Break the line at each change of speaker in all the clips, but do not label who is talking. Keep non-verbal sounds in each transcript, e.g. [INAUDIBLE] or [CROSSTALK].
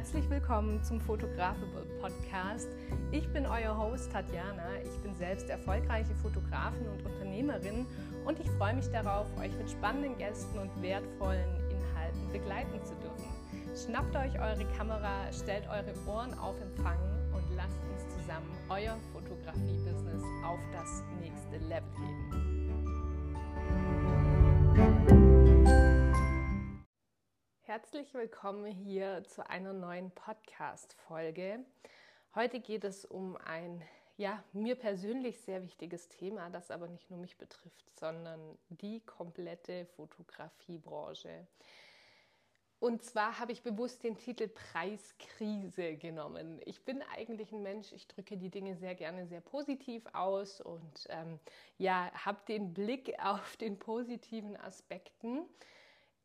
Herzlich willkommen zum Photographical Podcast. Ich bin euer Host Tatjana. Ich bin selbst erfolgreiche Fotografin und Unternehmerin und ich freue mich darauf, euch mit spannenden Gästen und wertvollen Inhalten begleiten zu dürfen. Schnappt euch eure Kamera, stellt eure Ohren auf Empfang und lasst uns zusammen euer Fotografie-Business auf das nächste Level heben. Herzlich willkommen hier zu einer neuen Podcast-Folge. Heute geht es um ein, ja, mir persönlich sehr wichtiges Thema, das aber nicht nur mich betrifft, sondern die komplette Fotografiebranche. Und zwar habe ich bewusst den Titel Preiskrise genommen. Ich bin eigentlich ein Mensch, ich drücke die Dinge sehr gerne sehr positiv aus und ähm, ja, habe den Blick [LAUGHS] auf den positiven Aspekten.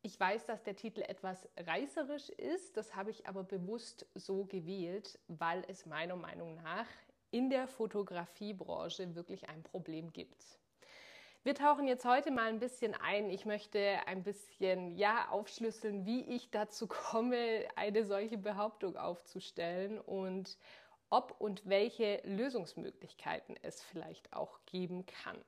Ich weiß, dass der Titel etwas reißerisch ist, das habe ich aber bewusst so gewählt, weil es meiner Meinung nach in der Fotografiebranche wirklich ein Problem gibt. Wir tauchen jetzt heute mal ein bisschen ein. Ich möchte ein bisschen ja aufschlüsseln, wie ich dazu komme, eine solche Behauptung aufzustellen und ob und welche Lösungsmöglichkeiten es vielleicht auch geben kann.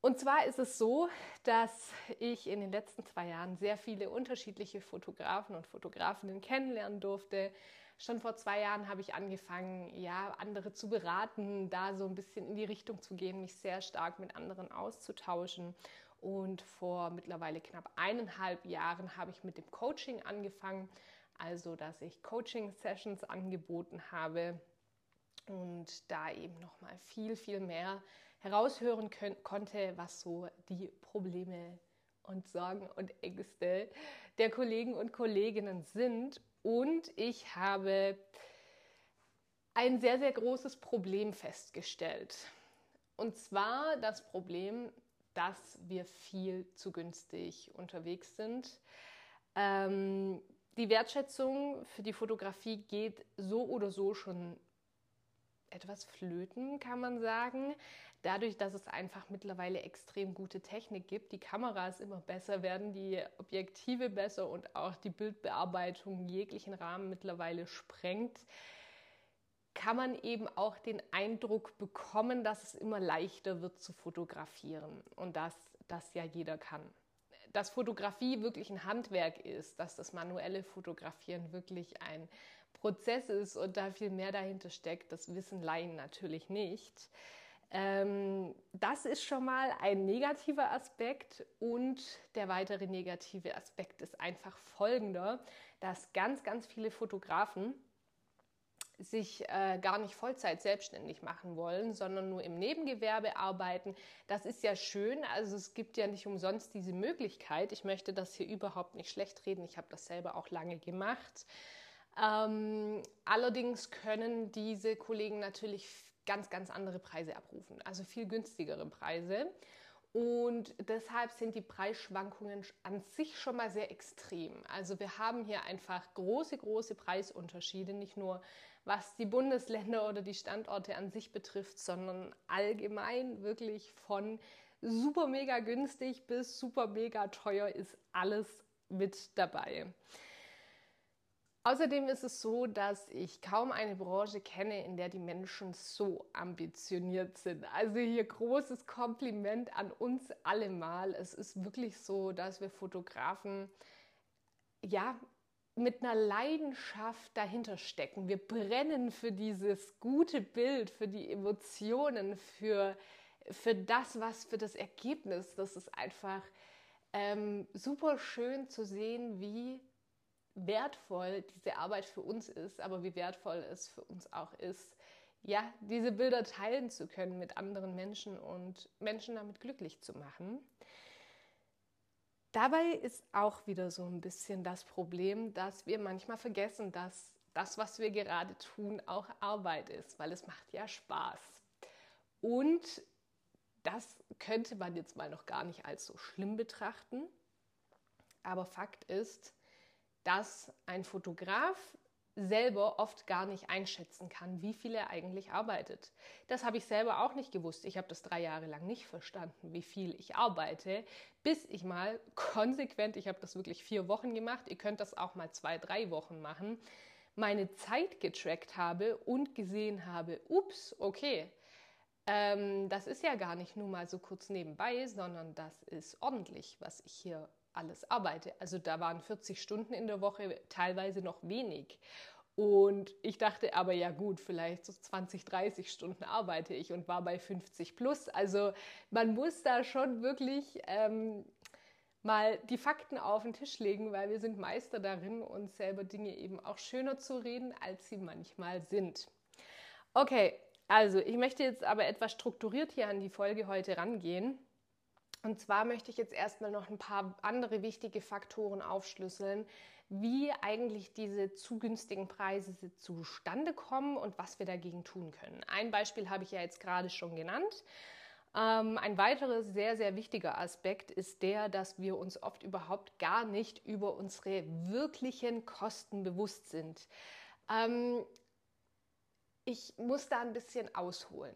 Und zwar ist es so, dass ich in den letzten zwei Jahren sehr viele unterschiedliche Fotografen und Fotografinnen kennenlernen durfte. Schon vor zwei Jahren habe ich angefangen, ja, andere zu beraten, da so ein bisschen in die Richtung zu gehen, mich sehr stark mit anderen auszutauschen. Und vor mittlerweile knapp eineinhalb Jahren habe ich mit dem Coaching angefangen, also dass ich Coaching-Sessions angeboten habe und da eben noch mal viel, viel mehr heraushören können, konnte, was so die Probleme und Sorgen und Ängste der Kollegen und Kolleginnen sind. Und ich habe ein sehr, sehr großes Problem festgestellt. Und zwar das Problem, dass wir viel zu günstig unterwegs sind. Ähm, die Wertschätzung für die Fotografie geht so oder so schon etwas flöten, kann man sagen. Dadurch, dass es einfach mittlerweile extrem gute Technik gibt, die Kameras immer besser werden, die Objektive besser und auch die Bildbearbeitung jeglichen Rahmen mittlerweile sprengt, kann man eben auch den Eindruck bekommen, dass es immer leichter wird zu fotografieren und dass das ja jeder kann. Dass Fotografie wirklich ein Handwerk ist, dass das manuelle Fotografieren wirklich ein Prozess ist und da viel mehr dahinter steckt, das wissen Laien natürlich nicht. Ähm, das ist schon mal ein negativer Aspekt und der weitere negative Aspekt ist einfach folgender, dass ganz, ganz viele Fotografen sich äh, gar nicht Vollzeit selbstständig machen wollen, sondern nur im Nebengewerbe arbeiten. Das ist ja schön. Also es gibt ja nicht umsonst diese Möglichkeit. Ich möchte das hier überhaupt nicht schlecht reden. Ich habe das selber auch lange gemacht. Ähm, allerdings können diese Kollegen natürlich ganz, ganz andere Preise abrufen, also viel günstigere Preise. Und deshalb sind die Preisschwankungen an sich schon mal sehr extrem. Also wir haben hier einfach große, große Preisunterschiede, nicht nur was die Bundesländer oder die Standorte an sich betrifft, sondern allgemein wirklich von super mega günstig bis super mega teuer ist alles mit dabei. Außerdem ist es so, dass ich kaum eine Branche kenne, in der die Menschen so ambitioniert sind. Also hier großes Kompliment an uns alle mal. Es ist wirklich so, dass wir Fotografen ja mit einer Leidenschaft dahinter stecken. Wir brennen für dieses gute Bild, für die Emotionen, für, für das, was für das Ergebnis. Das ist einfach ähm, super schön zu sehen, wie wertvoll diese Arbeit für uns ist, aber wie wertvoll es für uns auch ist, ja, diese Bilder teilen zu können mit anderen Menschen und Menschen damit glücklich zu machen. Dabei ist auch wieder so ein bisschen das Problem, dass wir manchmal vergessen, dass das, was wir gerade tun, auch Arbeit ist, weil es macht ja Spaß. Und das könnte man jetzt mal noch gar nicht als so schlimm betrachten. Aber Fakt ist, dass ein Fotograf selber oft gar nicht einschätzen kann, wie viel er eigentlich arbeitet. Das habe ich selber auch nicht gewusst. Ich habe das drei Jahre lang nicht verstanden, wie viel ich arbeite, bis ich mal [LAUGHS] konsequent, ich habe das wirklich vier Wochen gemacht, ihr könnt das auch mal zwei, drei Wochen machen, meine Zeit getrackt habe und gesehen habe, ups, okay, ähm, das ist ja gar nicht nur mal so kurz nebenbei, sondern das ist ordentlich, was ich hier alles arbeite. Also da waren 40 Stunden in der Woche teilweise noch wenig. Und ich dachte aber, ja gut, vielleicht so 20, 30 Stunden arbeite ich und war bei 50 plus. Also man muss da schon wirklich ähm, mal die Fakten auf den Tisch legen, weil wir sind Meister darin, uns selber Dinge eben auch schöner zu reden, als sie manchmal sind. Okay, also ich möchte jetzt aber etwas strukturiert hier an die Folge heute rangehen. Und zwar möchte ich jetzt erstmal noch ein paar andere wichtige Faktoren aufschlüsseln, wie eigentlich diese zu günstigen Preise zustande kommen und was wir dagegen tun können. Ein Beispiel habe ich ja jetzt gerade schon genannt. Ähm, ein weiterer sehr, sehr wichtiger Aspekt ist der, dass wir uns oft überhaupt gar nicht über unsere wirklichen Kosten bewusst sind. Ähm, ich muss da ein bisschen ausholen.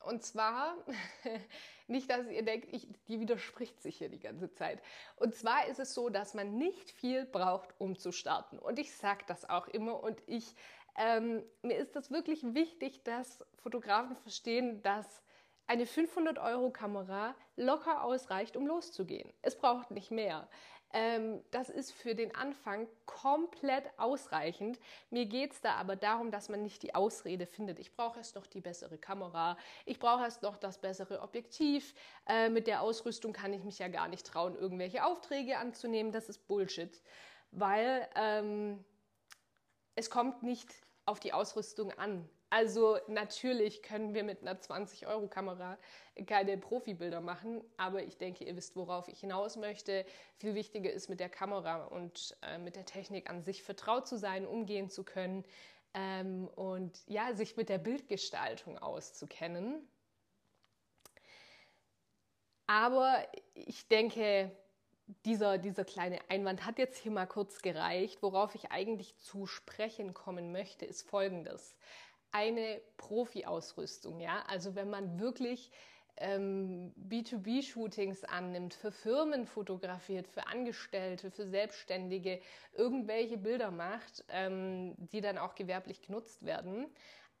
Und zwar, [LAUGHS] nicht, dass ihr denkt, ich, die widerspricht sich hier die ganze Zeit. Und zwar ist es so, dass man nicht viel braucht, um zu starten. Und ich sage das auch immer und ich, ähm, mir ist das wirklich wichtig, dass Fotografen verstehen, dass eine 500-Euro-Kamera locker ausreicht, um loszugehen. Es braucht nicht mehr. Ähm, das ist für den Anfang komplett ausreichend. Mir geht es da aber darum, dass man nicht die Ausrede findet. Ich brauche erst noch die bessere Kamera, ich brauche erst noch das bessere Objektiv. Äh, mit der Ausrüstung kann ich mich ja gar nicht trauen, irgendwelche Aufträge anzunehmen. Das ist Bullshit, weil ähm, es kommt nicht auf die Ausrüstung an. Also natürlich können wir mit einer 20-Euro-Kamera keine Profibilder machen, aber ich denke, ihr wisst, worauf ich hinaus möchte. Viel wichtiger ist mit der Kamera und äh, mit der Technik an sich vertraut zu sein, umgehen zu können ähm, und ja, sich mit der Bildgestaltung auszukennen. Aber ich denke, dieser, dieser kleine Einwand hat jetzt hier mal kurz gereicht. Worauf ich eigentlich zu sprechen kommen möchte, ist folgendes eine Profi-Ausrüstung. Ja? Also wenn man wirklich ähm, B2B-Shootings annimmt, für Firmen fotografiert, für Angestellte, für Selbstständige, irgendwelche Bilder macht, ähm, die dann auch gewerblich genutzt werden,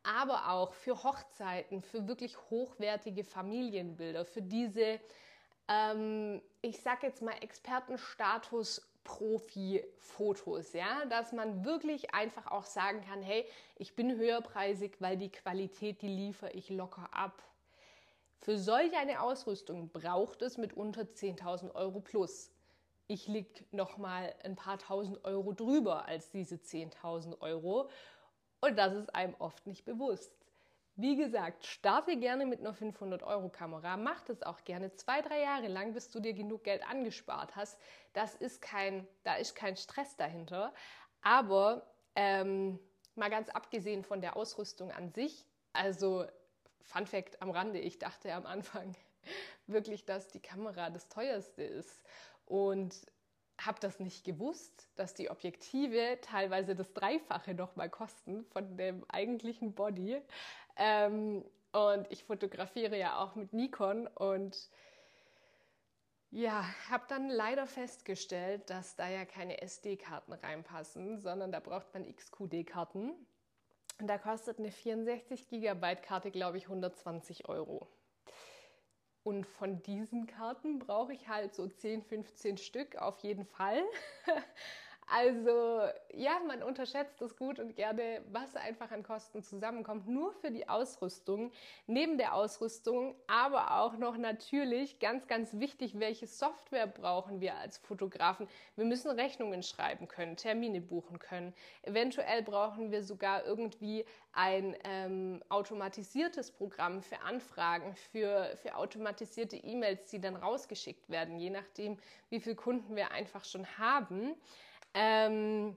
aber auch für Hochzeiten, für wirklich hochwertige Familienbilder, für diese, ähm, ich sag jetzt mal, Expertenstatus Profi-Fotos, ja, dass man wirklich einfach auch sagen kann, hey, ich bin höherpreisig, weil die Qualität, die liefere ich locker ab. Für solch eine Ausrüstung braucht es mitunter 10.000 Euro plus. Ich liege noch mal ein paar tausend Euro drüber als diese 10.000 Euro und das ist einem oft nicht bewusst. Wie gesagt, starte gerne mit einer 500-Euro-Kamera, mach das auch gerne zwei, drei Jahre lang, bis du dir genug Geld angespart hast. Das ist kein, da ist kein Stress dahinter. Aber ähm, mal ganz abgesehen von der Ausrüstung an sich, also Fun Fact am Rande, ich dachte am Anfang [LAUGHS] wirklich, dass die Kamera das teuerste ist. Und habe das nicht gewusst, dass die Objektive teilweise das Dreifache nochmal kosten von dem eigentlichen Body. Ähm, und ich fotografiere ja auch mit Nikon und ja, habe dann leider festgestellt, dass da ja keine SD-Karten reinpassen, sondern da braucht man XQD-Karten. Und da kostet eine 64 GB Karte, glaube ich, 120 Euro. Und von diesen Karten brauche ich halt so 10, 15 Stück auf jeden Fall. [LAUGHS] Also ja, man unterschätzt es gut und gerne, was einfach an Kosten zusammenkommt, nur für die Ausrüstung, neben der Ausrüstung, aber auch noch natürlich ganz, ganz wichtig, welche Software brauchen wir als Fotografen. Wir müssen Rechnungen schreiben können, Termine buchen können. Eventuell brauchen wir sogar irgendwie ein ähm, automatisiertes Programm für Anfragen, für, für automatisierte E-Mails, die dann rausgeschickt werden, je nachdem, wie viele Kunden wir einfach schon haben. Ähm,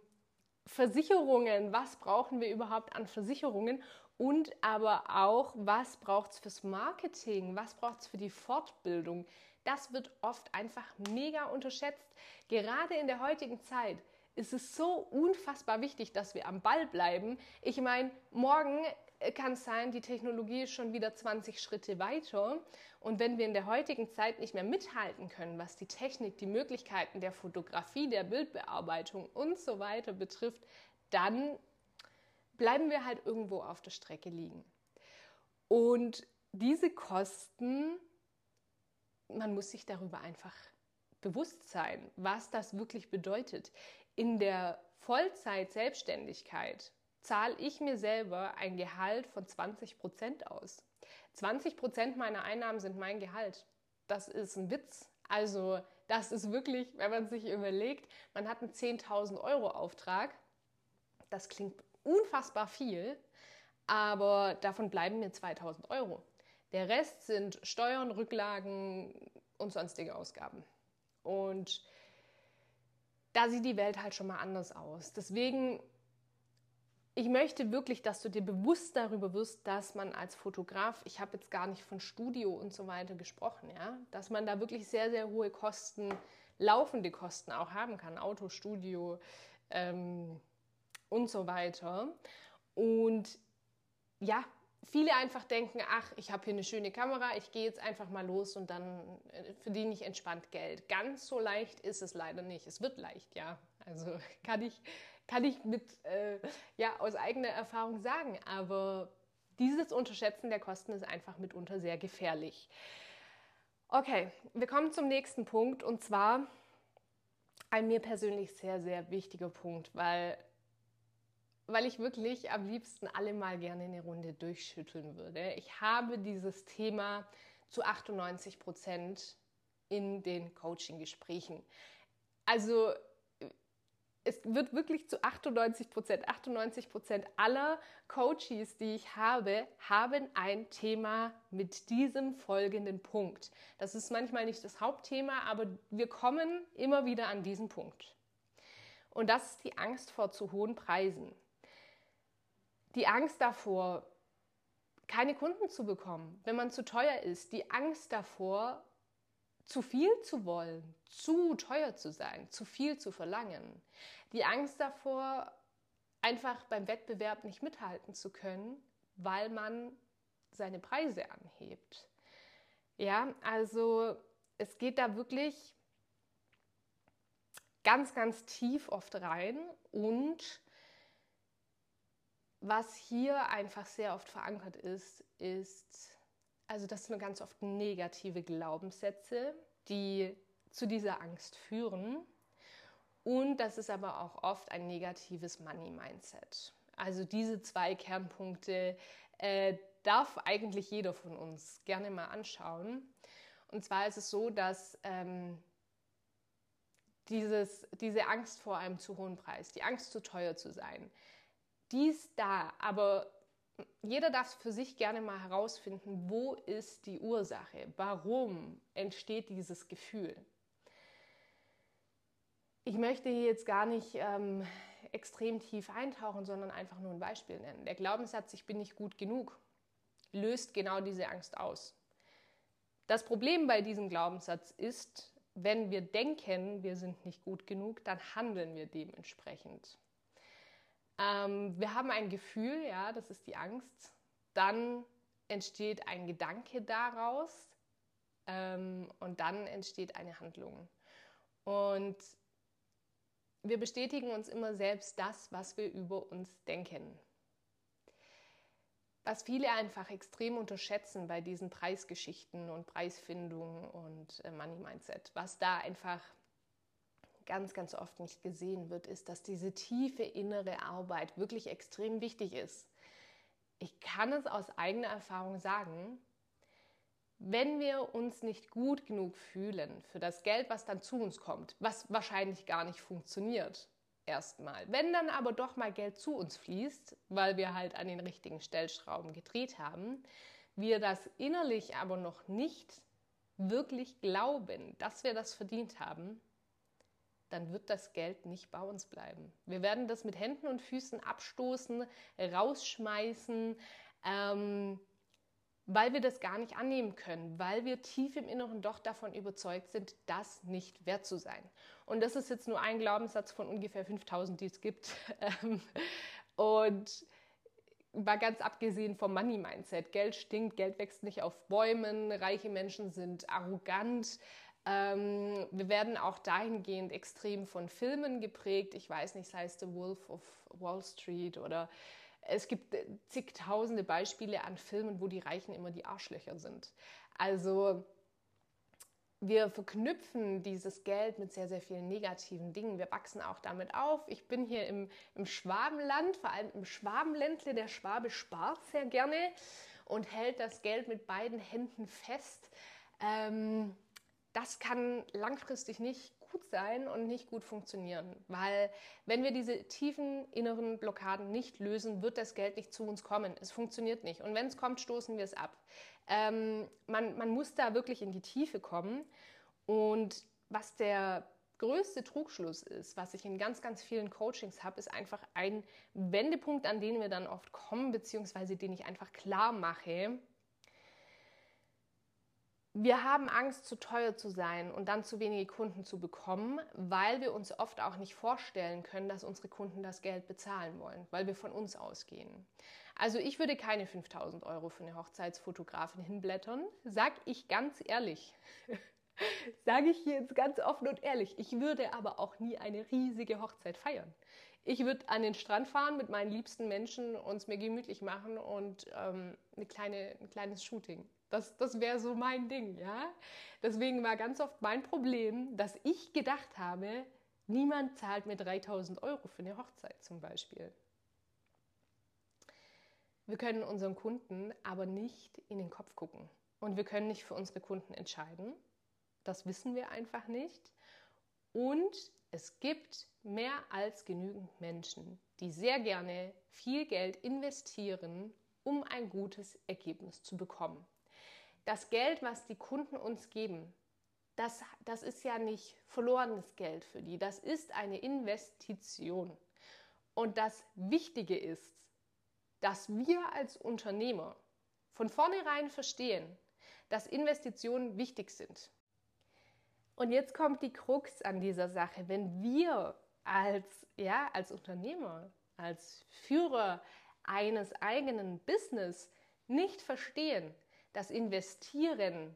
Versicherungen, was brauchen wir überhaupt an Versicherungen und aber auch, was braucht es fürs Marketing, was braucht es für die Fortbildung. Das wird oft einfach mega unterschätzt. Gerade in der heutigen Zeit ist es so unfassbar wichtig, dass wir am Ball bleiben. Ich meine, morgen kann es sein, die Technologie ist schon wieder 20 Schritte weiter. Und wenn wir in der heutigen Zeit nicht mehr mithalten können, was die Technik, die Möglichkeiten der Fotografie, der Bildbearbeitung und so weiter betrifft, dann bleiben wir halt irgendwo auf der Strecke liegen. Und diese Kosten, man muss sich darüber einfach bewusst sein, was das wirklich bedeutet. In der Vollzeit-Selbstständigkeit zahle ich mir selber ein Gehalt von 20 Prozent aus. 20 Prozent meiner Einnahmen sind mein Gehalt. Das ist ein Witz. Also das ist wirklich, wenn man sich überlegt, man hat einen 10.000 Euro Auftrag. Das klingt unfassbar viel, aber davon bleiben mir 2.000 Euro. Der Rest sind Steuern, Rücklagen und sonstige Ausgaben. Und da sieht die Welt halt schon mal anders aus. Deswegen, ich möchte wirklich, dass du dir bewusst darüber wirst, dass man als Fotograf, ich habe jetzt gar nicht von Studio und so weiter gesprochen, ja, dass man da wirklich sehr, sehr hohe Kosten, laufende Kosten auch haben kann, Autostudio ähm, und so weiter. Und ja, viele einfach denken, ach, ich habe hier eine schöne Kamera, ich gehe jetzt einfach mal los und dann äh, verdiene ich entspannt Geld. Ganz so leicht ist es leider nicht. Es wird leicht, ja. Also [LAUGHS] kann ich, kann ich mit, äh, ja, aus eigener Erfahrung sagen. Aber dieses Unterschätzen der Kosten ist einfach mitunter sehr gefährlich. Okay, wir kommen zum nächsten Punkt und zwar ein mir persönlich sehr, sehr wichtiger Punkt, weil weil ich wirklich am liebsten alle mal gerne eine Runde durchschütteln würde. Ich habe dieses Thema zu 98 Prozent in den Coaching-Gesprächen. Also es wird wirklich zu 98 Prozent, 98 Prozent aller Coaches, die ich habe, haben ein Thema mit diesem folgenden Punkt. Das ist manchmal nicht das Hauptthema, aber wir kommen immer wieder an diesen Punkt. Und das ist die Angst vor zu hohen Preisen die Angst davor, keine Kunden zu bekommen, wenn man zu teuer ist, die Angst davor, zu viel zu wollen, zu teuer zu sein, zu viel zu verlangen, die Angst davor, einfach beim Wettbewerb nicht mithalten zu können, weil man seine Preise anhebt. Ja, also es geht da wirklich ganz, ganz tief oft rein und was hier einfach sehr oft verankert ist, ist, also das sind ganz oft negative Glaubenssätze, die zu dieser Angst führen. Und das ist aber auch oft ein negatives Money-Mindset. Also diese zwei Kernpunkte äh, darf eigentlich jeder von uns gerne mal anschauen. Und zwar ist es so, dass ähm, dieses, diese Angst vor einem zu hohen Preis, die Angst zu teuer zu sein, die ist da, aber jeder darf für sich gerne mal herausfinden, wo ist die Ursache? Warum entsteht dieses Gefühl? Ich möchte hier jetzt gar nicht ähm, extrem tief eintauchen, sondern einfach nur ein Beispiel nennen. Der Glaubenssatz, ich bin nicht gut genug, löst genau diese Angst aus. Das Problem bei diesem Glaubenssatz ist, wenn wir denken, wir sind nicht gut genug, dann handeln wir dementsprechend. Ähm, wir haben ein Gefühl, ja, das ist die Angst. Dann entsteht ein Gedanke daraus ähm, und dann entsteht eine Handlung. Und wir bestätigen uns immer selbst das, was wir über uns denken. Was viele einfach extrem unterschätzen bei diesen Preisgeschichten und Preisfindung und äh, Money Mindset, was da einfach ganz, ganz oft nicht gesehen wird, ist, dass diese tiefe innere Arbeit wirklich extrem wichtig ist. Ich kann es aus eigener Erfahrung sagen, wenn wir uns nicht gut genug fühlen für das Geld, was dann zu uns kommt, was wahrscheinlich gar nicht funktioniert, erstmal. Wenn dann aber doch mal Geld zu uns fließt, weil wir halt an den richtigen Stellschrauben gedreht haben, wir das innerlich aber noch nicht wirklich glauben, dass wir das verdient haben, dann wird das Geld nicht bei uns bleiben. Wir werden das mit Händen und Füßen abstoßen, rausschmeißen, ähm, weil wir das gar nicht annehmen können, weil wir tief im Inneren doch davon überzeugt sind, das nicht wert zu sein. Und das ist jetzt nur ein Glaubenssatz von ungefähr 5000, die es gibt. [LAUGHS] Ähm, und war ganz abgesehen vom Money-Mindset. Geld stinkt, Geld wächst nicht auf Bäumen, reiche Menschen sind arrogant. Ähm, wir werden auch dahingehend extrem von Filmen geprägt. Ich weiß nicht, sei es The Wolf of Wall Street oder es gibt zigtausende Beispiele an Filmen, wo die Reichen immer die Arschlöcher sind. Also wir verknüpfen dieses Geld mit sehr, sehr vielen negativen Dingen. Wir wachsen auch damit auf. Ich bin hier im, im Schwabenland, vor allem im Schwabenländle. Der Schwabe spart sehr gerne und hält das Geld mit beiden Händen fest. Ähm, das kann langfristig nicht gut sein und nicht gut funktionieren, weil wenn wir diese tiefen inneren Blockaden nicht lösen, wird das Geld nicht zu uns kommen. Es funktioniert nicht. Und wenn es kommt, stoßen wir es ab. Ähm, man, man muss da wirklich in die Tiefe kommen. Und was der größte Trugschluss ist, was ich in ganz, ganz vielen Coachings habe, ist einfach ein Wendepunkt, an den wir dann oft kommen, beziehungsweise den ich einfach klar mache. Wir haben Angst, zu teuer zu sein und dann zu wenige Kunden zu bekommen, weil wir uns oft auch nicht vorstellen können, dass unsere Kunden das Geld bezahlen wollen, weil wir von uns ausgehen. Also ich würde keine 5000 Euro für eine Hochzeitsfotografin hinblättern, sag ich ganz ehrlich. [LAUGHS] Sage ich hier jetzt ganz offen und ehrlich. Ich würde aber auch nie eine riesige Hochzeit feiern. Ich würde an den Strand fahren mit meinen liebsten Menschen, uns mir gemütlich machen und ähm, eine kleine, ein kleines Shooting. Das, das wäre so mein Ding, ja. Deswegen war ganz oft mein Problem, dass ich gedacht habe, niemand zahlt mir 3000 Euro für eine Hochzeit zum Beispiel. Wir können unseren Kunden aber nicht in den Kopf gucken. Und wir können nicht für unsere Kunden entscheiden. Das wissen wir einfach nicht. Und es gibt mehr als genügend Menschen, die sehr gerne viel Geld investieren, um ein gutes Ergebnis zu bekommen. Das Geld, was die Kunden uns geben, das, das ist ja nicht verlorenes Geld für die, das ist eine Investition. Und das Wichtige ist, dass wir als Unternehmer von vornherein verstehen, dass Investitionen wichtig sind. Und jetzt kommt die Krux an dieser Sache. Wenn wir als, ja, als Unternehmer, als Führer eines eigenen Business nicht verstehen, dass Investieren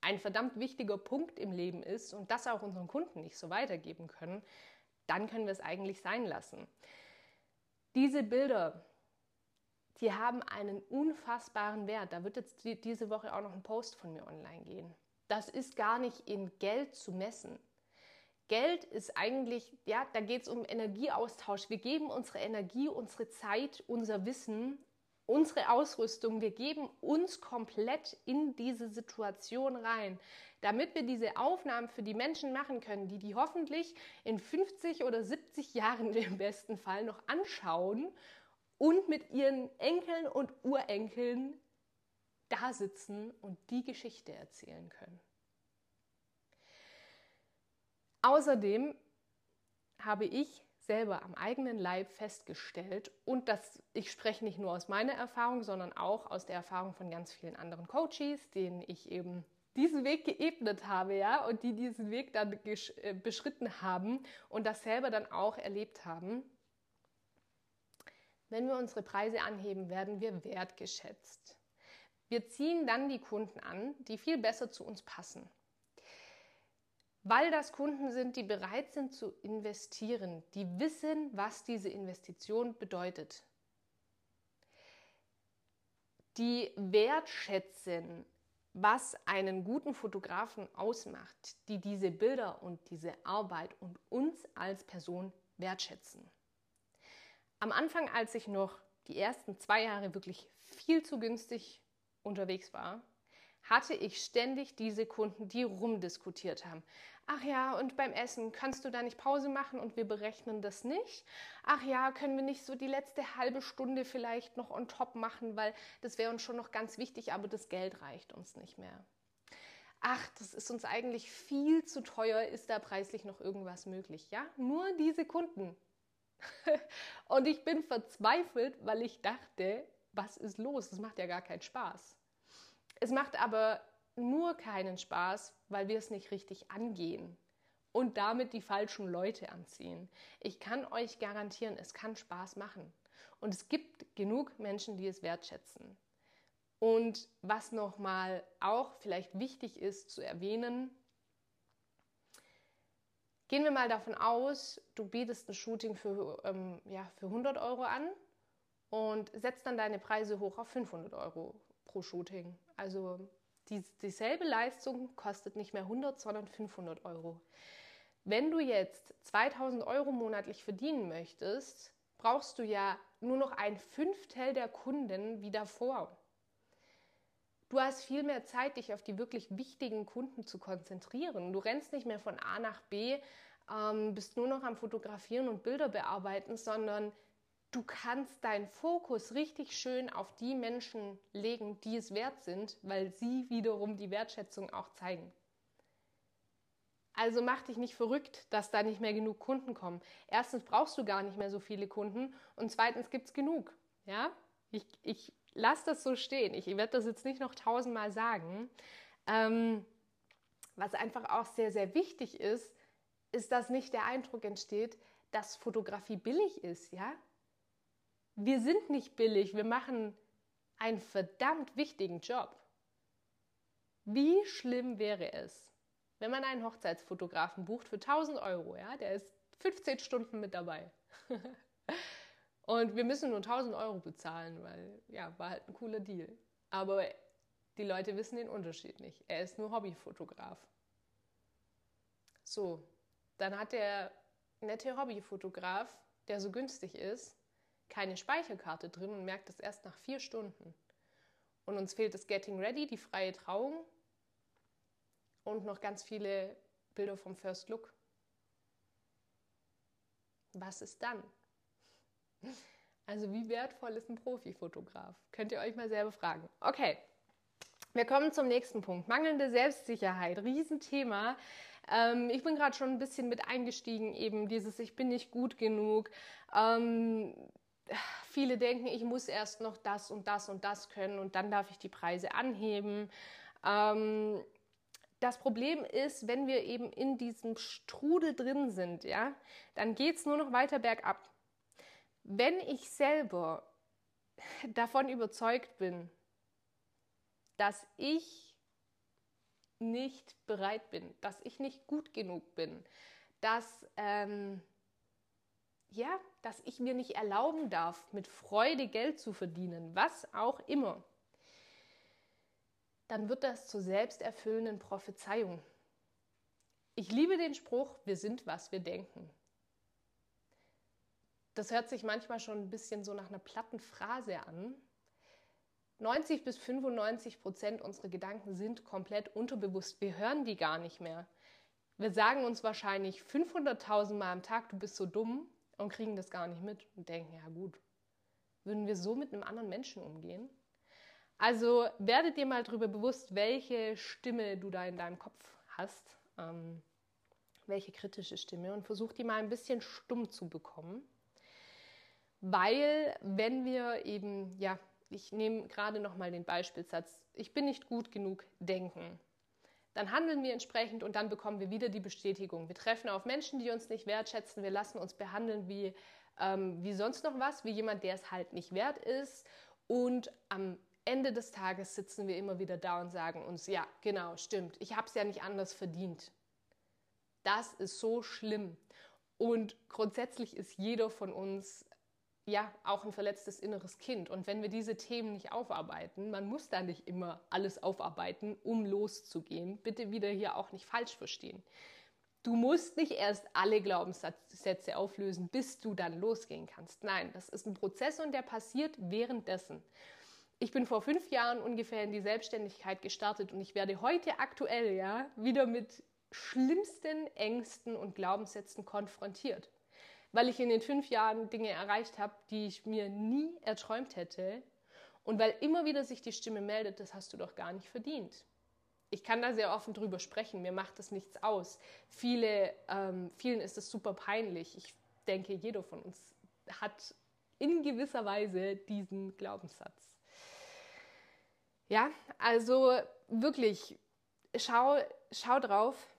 ein verdammt wichtiger Punkt im Leben ist und das auch unseren Kunden nicht so weitergeben können, dann können wir es eigentlich sein lassen. Diese Bilder, die haben einen unfassbaren Wert. Da wird jetzt die, diese Woche auch noch ein Post von mir online gehen. Das ist gar nicht in Geld zu messen. Geld ist eigentlich, ja, da geht es um Energieaustausch. Wir geben unsere Energie, unsere Zeit, unser Wissen, unsere Ausrüstung, wir geben uns komplett in diese Situation rein, damit wir diese Aufnahmen für die Menschen machen können, die die hoffentlich in 50 oder 70 Jahren [LAUGHS] im besten Fall noch anschauen und mit ihren Enkeln und Urenkeln da sitzen und die Geschichte erzählen können. Außerdem habe ich selber am eigenen Leib festgestellt und das, ich spreche nicht nur aus meiner Erfahrung, sondern auch aus der Erfahrung von ganz vielen anderen Coaches, denen ich eben diesen Weg geebnet habe, ja, und die diesen Weg dann äh, beschritten haben und das selber dann auch erlebt haben. Wenn wir unsere Preise anheben, werden wir wertgeschätzt. Wir ziehen dann die Kunden an, die viel besser zu uns passen. Weil das Kunden sind, die bereit sind zu investieren, die wissen, was diese Investition bedeutet. Die wertschätzen, was einen guten Fotografen ausmacht, die diese Bilder und diese Arbeit und uns als Person wertschätzen. Am Anfang, als ich noch die ersten zwei Jahre wirklich viel zu günstig unterwegs war, hatte ich ständig diese Kunden, die rumdiskutiert haben. Ach ja, und beim Essen kannst du da nicht Pause machen und wir berechnen das nicht? Ach ja, können wir nicht so die letzte halbe Stunde vielleicht noch on top machen, weil das wäre uns schon noch ganz wichtig, aber das Geld reicht uns nicht mehr. Ach, das ist uns eigentlich viel zu teuer, ist da preislich noch irgendwas möglich? Ja, nur diese Kunden, [LAUGHS] und ich bin verzweifelt, weil ich dachte, was ist los? Das macht ja gar keinen Spaß. Es macht aber nur keinen Spaß, weil wir es nicht richtig angehen. und damit die falschen Leute anziehen. Ich kann euch garantieren, es kann Spaß machen. Und es gibt genug Menschen, die es wertschätzen. Und was nochmal auch vielleicht wichtig ist zu erwähnen, gehen wir mal davon aus, du bietest ein Shooting für, ähm, ja, für 100 Euro an und setzt dann deine Preise hoch auf 500 Euro pro Shooting. Also die, dieselbe Leistung kostet nicht mehr 100, sondern 500 Euro. Wenn du jetzt 2000 Euro monatlich verdienen möchtest, brauchst du ja nur noch ein Fünftel der Kunden wie davor. Du hast viel mehr Zeit, dich auf die wirklich wichtigen Kunden zu konzentrieren. Du rennst nicht mehr von A nach B, ähm, bist nur noch am Fotografieren und Bilder bearbeiten, sondern du kannst deinen Fokus richtig schön auf die Menschen legen, die es wert sind, weil sie wiederum die Wertschätzung auch zeigen. Also mach dich nicht verrückt, dass da nicht mehr genug Kunden kommen. Erstens brauchst du gar nicht mehr so viele Kunden und zweitens gibt es genug. Ja? Ich, ich lass das so stehen. Ich werde das jetzt nicht noch tausendmal sagen. Ähm, was einfach auch sehr, sehr wichtig ist, ist, dass nicht der Eindruck entsteht, dass Fotografie billig ist, ja? Wir sind nicht billig, wir machen einen verdammt wichtigen Job. Wie schlimm wäre es, wenn man einen Hochzeitsfotografen bucht für 1000 Euro, ja? Der ist 15 Stunden mit dabei. [LAUGHS] Und wir müssen nur 1000 Euro bezahlen, weil ja, war halt ein cooler Deal. Aber die Leute wissen den Unterschied nicht. Er ist nur Hobbyfotograf. So, dann hat der nette Hobbyfotograf, der so günstig ist, keine Speicherkarte drin und merkt es erst nach vier Stunden. Und uns fehlt das Getting Ready, die freie Trauung und noch ganz viele Bilder vom First Look. Was ist dann? Also wie wertvoll ist ein Profifotograf? Könnt ihr euch mal selber fragen. Okay, wir kommen zum nächsten Punkt. Mangelnde Selbstsicherheit, Riesenthema. Ähm, ich bin gerade schon ein bisschen mit eingestiegen, eben dieses Ich bin nicht gut genug. Ähm, viele denken, ich muss erst noch das und das und das können und dann darf ich die Preise anheben. Ähm, das Problem ist, wenn wir eben in diesem Strudel drin sind, ja, dann geht es nur noch weiter bergab. Wenn ich selber [LAUGHS] davon überzeugt bin, dass ich nicht bereit bin, dass ich nicht gut genug bin, dass, ähm, ja, dass ich mir nicht erlauben darf, mit Freude Geld zu verdienen, was auch immer, dann wird das zur selbsterfüllenden Prophezeiung. Ich liebe den Spruch, wir sind, was wir denken. Das hört sich manchmal schon ein bisschen so nach einer platten Phrase an. 90 bis 95 Prozent unserer Gedanken sind komplett unterbewusst. Wir hören die gar nicht mehr. Wir sagen uns wahrscheinlich 500.000 Mal am Tag, du bist so dumm und kriegen das gar nicht mit und denken, ja gut, würden wir so mit einem anderen Menschen umgehen? Also werdet dir mal darüber bewusst, welche Stimme du da in deinem Kopf hast, ähm, welche kritische Stimme und versuch die mal ein bisschen stumm zu bekommen. Weil wenn wir eben, ja, ich nehme gerade noch mal den Beispielsatz, ich bin nicht gut genug denken, dann handeln wir entsprechend und dann bekommen wir wieder die Bestätigung. Wir treffen auf Menschen, die uns nicht wertschätzen, wir lassen uns behandeln wie, ähm, wie sonst noch was, wie jemand, der es halt nicht wert ist. Und am Ende des Tages sitzen wir immer wieder da und sagen uns, ja, genau, stimmt, ich habe es ja nicht anders verdient. Das ist so schlimm. Und grundsätzlich ist jeder von uns ja auch ein verletztes inneres Kind. Und wenn wir diese Themen nicht aufarbeiten, man muss da nicht immer alles aufarbeiten, um loszugehen. Bitte wieder hier auch nicht falsch verstehen. Du musst nicht erst alle Glaubenssätze auflösen, bis du dann losgehen kannst. Nein, das ist ein Prozess und der passiert währenddessen. Ich bin vor fünf Jahren ungefähr in die Selbstständigkeit gestartet und ich werde heute aktuell ja wieder mit schlimmsten Ängsten und Glaubenssätzen konfrontiert weil ich in den fünf Jahren Dinge erreicht habe, die ich mir nie erträumt hätte und weil immer wieder sich die Stimme meldet, das hast du doch gar nicht verdient. Ich kann da sehr offen drüber sprechen, mir macht das nichts aus. Viele, ähm, vielen ist es super peinlich. Ich denke, jeder von uns hat in gewisser Weise diesen Glaubenssatz. Ja, also wirklich, schau, schau drauf,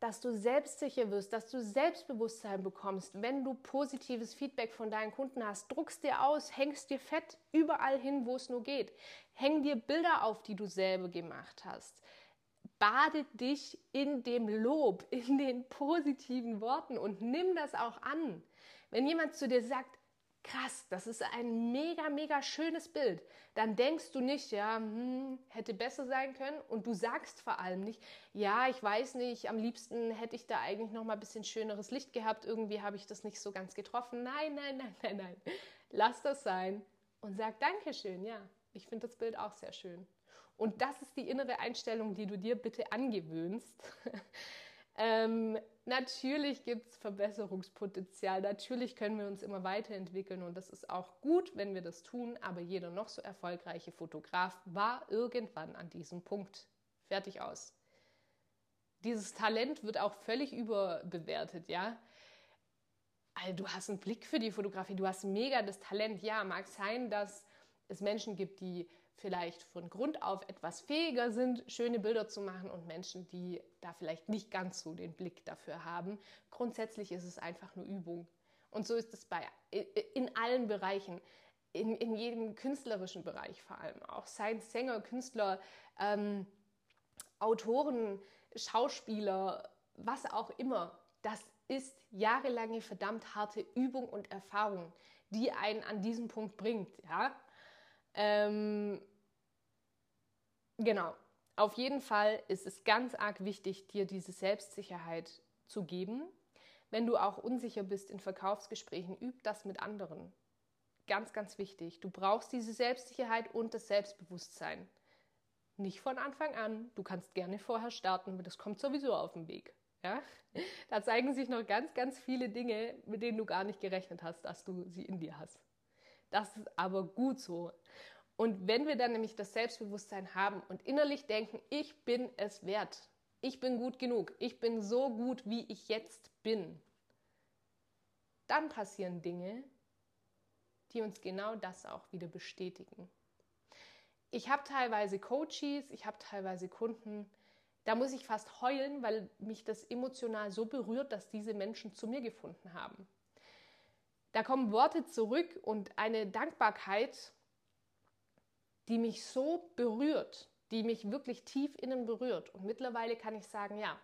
dass du selbstsicher wirst, dass du Selbstbewusstsein bekommst, wenn du positives Feedback von deinen Kunden hast. Druckst dir aus, hängst dir fett überall hin, wo es nur geht. Häng dir Bilder auf, die du selber gemacht hast. Bade dich in dem Lob, in den positiven Worten und nimm das auch an. Wenn jemand zu dir sagt, krass, das ist ein mega, mega schönes Bild, dann denkst du nicht, ja, hm, hätte besser sein können und du sagst vor allem nicht, ja, ich weiß nicht, am liebsten hätte ich da eigentlich noch mal ein bisschen schöneres Licht gehabt, irgendwie habe ich das nicht so ganz getroffen. Nein, nein, nein, [LAUGHS] nein, nein. Lass das sein und sag Dankeschön, ja, ich finde das Bild auch sehr schön. Und das ist die innere Einstellung, die du dir bitte angewöhnst. [LAUGHS] ähm, Natürlich gibt es Verbesserungspotenzial, natürlich können wir uns immer weiterentwickeln und das ist auch gut, wenn wir das tun, aber jeder noch so erfolgreiche Fotograf war irgendwann an diesem Punkt. Fertig aus. Dieses Talent wird auch völlig überbewertet, ja. Also du hast einen Blick für die Fotografie, du hast mega das Talent. Ja, mag sein, dass es Menschen gibt, die vielleicht von Grund auf etwas fähiger sind, schöne Bilder zu machen und Menschen, die da vielleicht nicht ganz so den Blick dafür haben. Grundsätzlich ist es einfach nur Übung. Und so ist es bei, in allen Bereichen, in, in jedem künstlerischen Bereich vor allem auch. Seien Sänger, Künstler, ähm, Autoren, Schauspieler, was auch immer. Das ist jahrelange verdammt harte Übung und Erfahrung, die einen an diesen Punkt bringt. Ja? Ähm, genau. Auf jeden Fall ist es ganz arg wichtig, dir diese Selbstsicherheit zu geben. Wenn du auch unsicher bist in Verkaufsgesprächen, üb das mit anderen. Ganz, ganz wichtig. Du brauchst diese Selbstsicherheit und das Selbstbewusstsein. Nicht von Anfang an. Du kannst gerne vorher starten, das kommt sowieso auf den Weg. Ja? Da zeigen sich noch ganz, ganz viele Dinge, mit denen du gar nicht gerechnet hast, dass du sie in dir hast. Das ist aber gut so. Und wenn wir dann nämlich das Selbstbewusstsein haben und innerlich denken, ich bin es wert, ich bin gut genug, ich bin so gut, wie ich jetzt bin, dann passieren Dinge, die uns genau das auch wieder bestätigen. Ich habe teilweise Coaches, ich habe teilweise Kunden, da muss ich fast heulen, weil mich das emotional so berührt, dass diese Menschen zu mir gefunden haben. Da kommen Worte zurück und eine Dankbarkeit, die mich so berührt, die mich wirklich tief innen berührt. Und mittlerweile kann ich sagen, ja,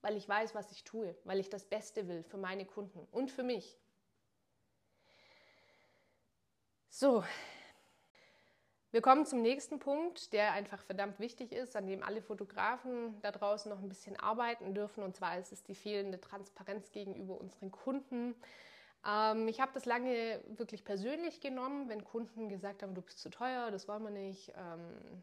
weil ich weiß, was ich tue, weil ich das Beste will für meine Kunden und für mich. So, wir kommen zum nächsten Punkt, der einfach verdammt wichtig ist, an dem alle Fotografen da draußen noch ein bisschen arbeiten dürfen. Und zwar ist es die fehlende Transparenz gegenüber unseren Kunden. Ähm, ich habe das lange wirklich persönlich genommen, wenn Kunden gesagt haben, du bist zu teuer, das wollen wir nicht, ähm,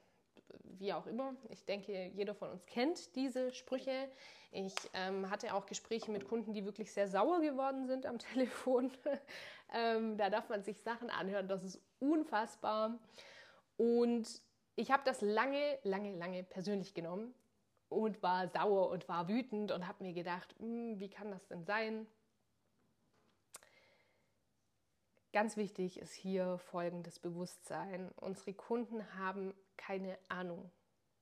wie auch immer. Ich denke, jeder von uns kennt diese Sprüche. Ich ähm, hatte auch Gespräche mit Kunden, die wirklich sehr sauer geworden sind am [LAUGHS] Telefon. Ähm, da darf man sich Sachen anhören, das ist unfassbar. Und ich habe das lange, lange, lange persönlich genommen und war sauer und war wütend und habe mir gedacht, hm, wie kann das denn sein? Ganz wichtig ist hier folgendes Bewusstsein. Unsere Kunden haben keine Ahnung.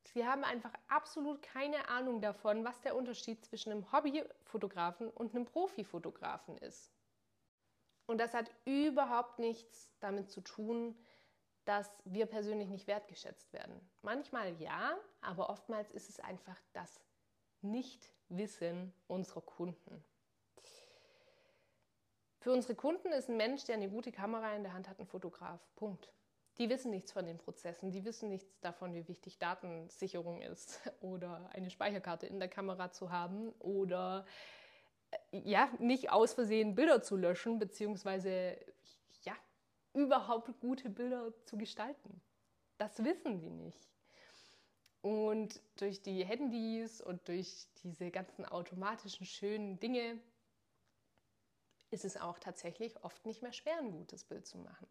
Sie haben einfach absolut keine Ahnung davon, was der Unterschied zwischen einem Hobbyfotografen und einem Profifotografen ist. Und das hat überhaupt nichts damit zu tun, dass wir persönlich nicht wertgeschätzt werden. Manchmal ja, aber oftmals ist es einfach das Nichtwissen unserer Kunden. Für unsere Kunden ist ein Mensch, der eine gute Kamera in der Hand hat, ein Fotograf. Punkt. Die wissen nichts von den Prozessen, die wissen nichts davon, wie wichtig Datensicherung ist [LAUGHS] oder eine Speicherkarte in der Kamera zu haben oder äh, ja, nicht aus Versehen Bilder zu löschen, beziehungsweise ja, überhaupt gute Bilder zu gestalten. Das wissen die nicht. Und durch die Handys und durch diese ganzen automatischen schönen Dinge ist es auch tatsächlich oft nicht mehr schwer, ein gutes Bild zu machen.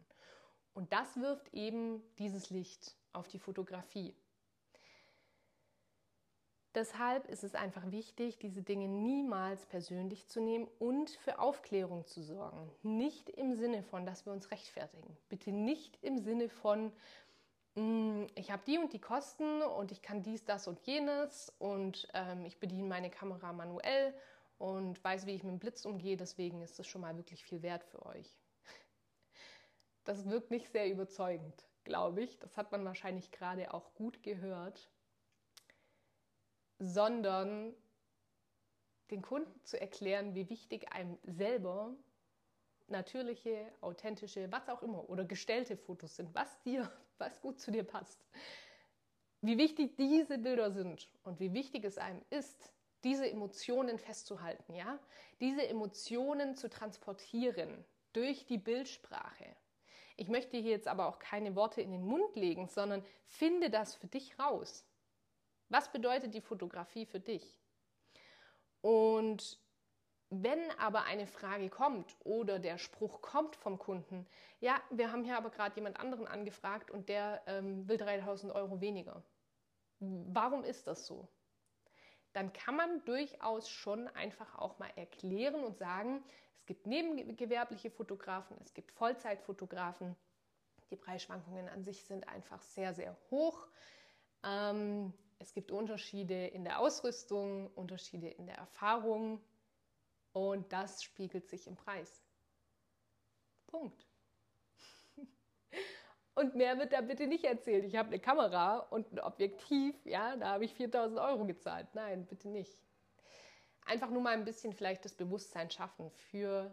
Und das wirft eben dieses Licht auf die Fotografie. Deshalb ist es einfach wichtig, diese Dinge niemals persönlich zu nehmen und für Aufklärung zu sorgen. Nicht im Sinne von, dass wir uns rechtfertigen. Bitte nicht im Sinne von, mm, ich habe die und die Kosten und ich kann dies, das und jenes und ähm, ich bediene meine Kamera manuell und weiß, wie ich mit dem Blitz umgehe, deswegen ist das schon mal wirklich viel wert für euch. [LAUGHS] Das wirkt nicht sehr überzeugend, glaube ich. Das hat man wahrscheinlich gerade auch gut gehört. Sondern den Kunden zu erklären, wie wichtig einem selber natürliche, authentische, was auch immer oder gestellte Fotos sind, was dir, [LAUGHS] was gut zu dir passt. Wie wichtig diese Bilder sind und wie wichtig es einem ist, diese Emotionen festzuhalten, ja? Diese Emotionen zu transportieren durch die Bildsprache. Ich möchte hier jetzt aber auch keine Worte in den Mund legen, sondern finde das für dich raus. Was bedeutet die Fotografie für dich? Und wenn aber eine Frage kommt oder der Spruch kommt vom Kunden, ja, wir haben hier aber gerade jemand anderen angefragt und der ähm, will 3000 Euro weniger. Warum ist das so? Dann kann man durchaus schon einfach auch mal erklären und sagen, es gibt nebengewerbliche Fotografen, es gibt Vollzeitfotografen. Die Preisschwankungen an sich sind einfach sehr, sehr hoch. Ähm, es gibt Unterschiede in der Ausrüstung, Unterschiede in der Erfahrung und das spiegelt sich im Preis. Punkt. Und mehr wird da bitte nicht erzählt. Ich habe eine Kamera und ein Objektiv, ja, da habe ich 4000 Euro gezahlt. Nein, bitte nicht. Einfach nur mal ein bisschen vielleicht das Bewusstsein schaffen für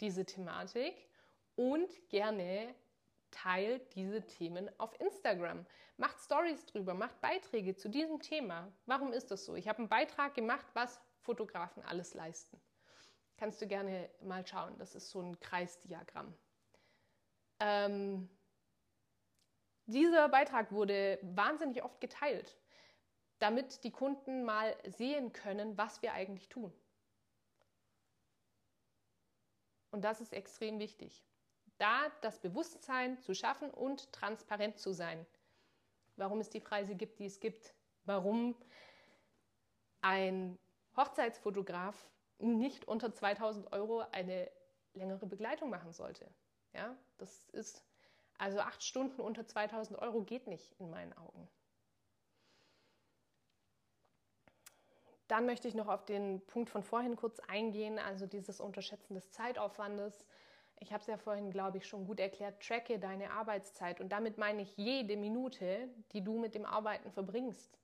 diese Thematik und gerne teilt diese Themen auf Instagram. Macht Stories drüber, macht Beiträge zu diesem Thema. Warum ist das so? Ich habe einen Beitrag gemacht, was Fotografen alles leisten. Kannst du gerne mal schauen. Das ist so ein Kreisdiagramm. Ähm, dieser Beitrag wurde wahnsinnig oft geteilt, damit die Kunden mal sehen können, was wir eigentlich tun. Und das ist extrem wichtig. Da das Bewusstsein zu schaffen und transparent zu sein. Warum es die Preise gibt, die es gibt. Warum ein Hochzeitsfotograf nicht unter 2000 Euro eine längere Begleitung machen sollte. Ja, das ist also acht Stunden unter 2000 Euro geht nicht in meinen Augen. Dann möchte ich noch auf den Punkt von vorhin kurz eingehen, also dieses Unterschätzen des Zeitaufwandes. Ich habe es ja vorhin, glaube ich, schon gut erklärt. Tracke deine Arbeitszeit und damit meine ich jede Minute, die du mit dem Arbeiten verbringst.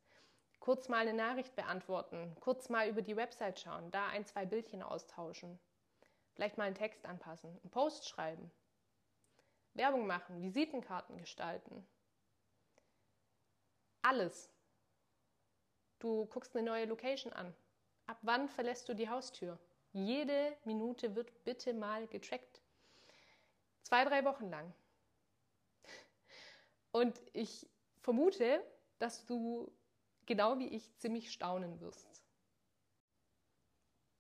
Kurz mal eine Nachricht beantworten, kurz mal über die Website schauen, da ein, zwei Bildchen austauschen, vielleicht mal einen Text anpassen, einen Post schreiben, Werbung machen, Visitenkarten gestalten. Alles. Du guckst eine neue Location an. Ab wann verlässt du die Haustür? Jede Minute wird bitte mal getrackt. Zwei, drei Wochen lang. Und ich vermute, dass du genau wie ich ziemlich staunen wirst.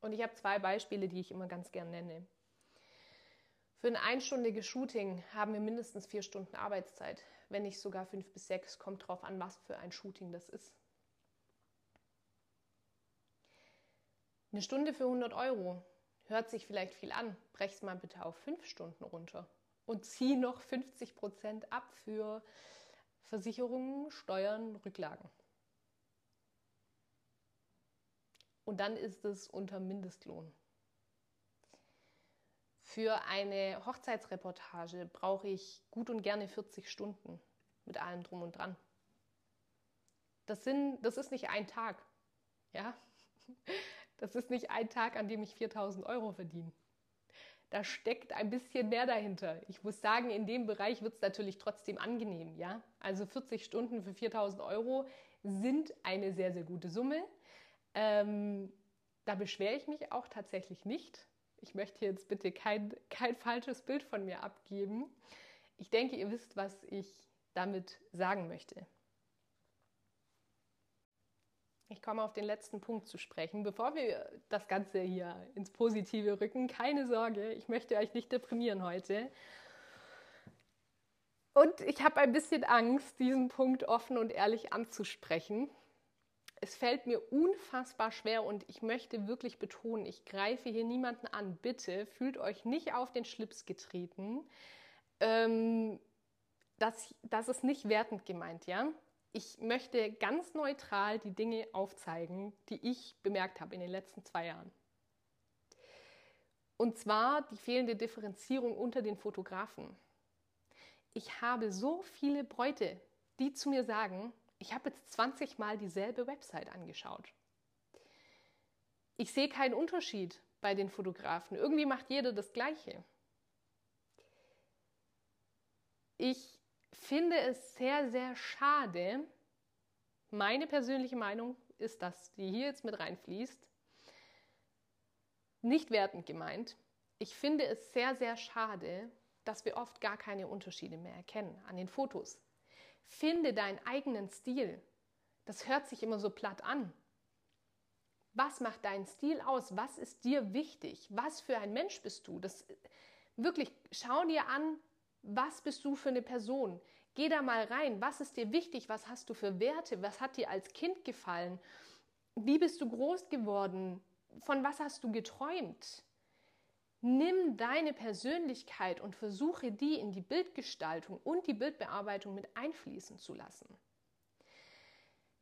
Und ich habe zwei Beispiele, die ich immer ganz gern nenne. Für ein einstündiges Shooting haben wir mindestens vier Stunden Arbeitszeit, wenn nicht sogar fünf bis sechs, kommt drauf an, was für ein Shooting das ist. Eine Stunde für 100 Euro hört sich vielleicht viel an. Brech's mal bitte auf fünf Stunden runter und zieh noch 50 Prozent ab für Versicherungen, Steuern, Rücklagen. Und dann ist es unter Mindestlohn. Für eine Hochzeitsreportage brauche ich gut und gerne 40 Stunden mit allem drum und dran. Das, sind, das ist nicht ein Tag. Ja? [LAUGHS] Das ist nicht ein Tag, an dem ich 4000 Euro verdiene. Da steckt ein bisschen mehr dahinter. Ich muss sagen, in dem Bereich wird es natürlich trotzdem angenehm. Ja? Also 40 Stunden für 4000 Euro sind eine sehr, sehr gute Summe. Ähm, da beschwere ich mich auch tatsächlich nicht. Ich möchte jetzt bitte kein, kein falsches Bild von mir abgeben. Ich denke, ihr wisst, was ich damit sagen möchte. Ich komme auf den letzten Punkt zu sprechen. Bevor wir das Ganze hier ins Positive rücken, keine Sorge, ich möchte euch nicht deprimieren heute. Und ich habe ein bisschen Angst, diesen Punkt offen und ehrlich anzusprechen, es fällt mir unfassbar schwer und ich möchte wirklich betonen, ich greife hier niemanden an. Bitte fühlt euch nicht auf den Schlips getreten. Ähm, das, das ist nicht wertend gemeint, ja. Ich möchte ganz neutral die Dinge aufzeigen, die ich bemerkt habe in den letzten zwei Jahren. Und zwar die fehlende Differenzierung unter den Fotografen. Ich habe so viele Bräute, die zu mir sagen, ich habe jetzt 20 Mal dieselbe Website angeschaut. Ich sehe keinen Unterschied bei den Fotografen. Irgendwie macht jeder das Gleiche. Ich finde es sehr, sehr schade. Meine persönliche Meinung ist das, die hier jetzt mit reinfließt. Nicht wertend gemeint. Ich finde es sehr, sehr schade, dass wir oft gar keine Unterschiede mehr erkennen an den Fotos. Finde deinen eigenen Stil. Das hört sich immer so platt an. Was macht deinen Stil aus? Was ist dir wichtig? Was für ein Mensch bist du? Das wirklich schau dir an, was bist du für eine Person? Geh da mal rein. Was ist dir wichtig? Was hast du für Werte? Was hat dir als Kind gefallen? Wie bist du groß geworden? Von was hast du geträumt? Nimm deine Persönlichkeit und versuche die in die Bildgestaltung und die Bildbearbeitung mit einfließen zu lassen.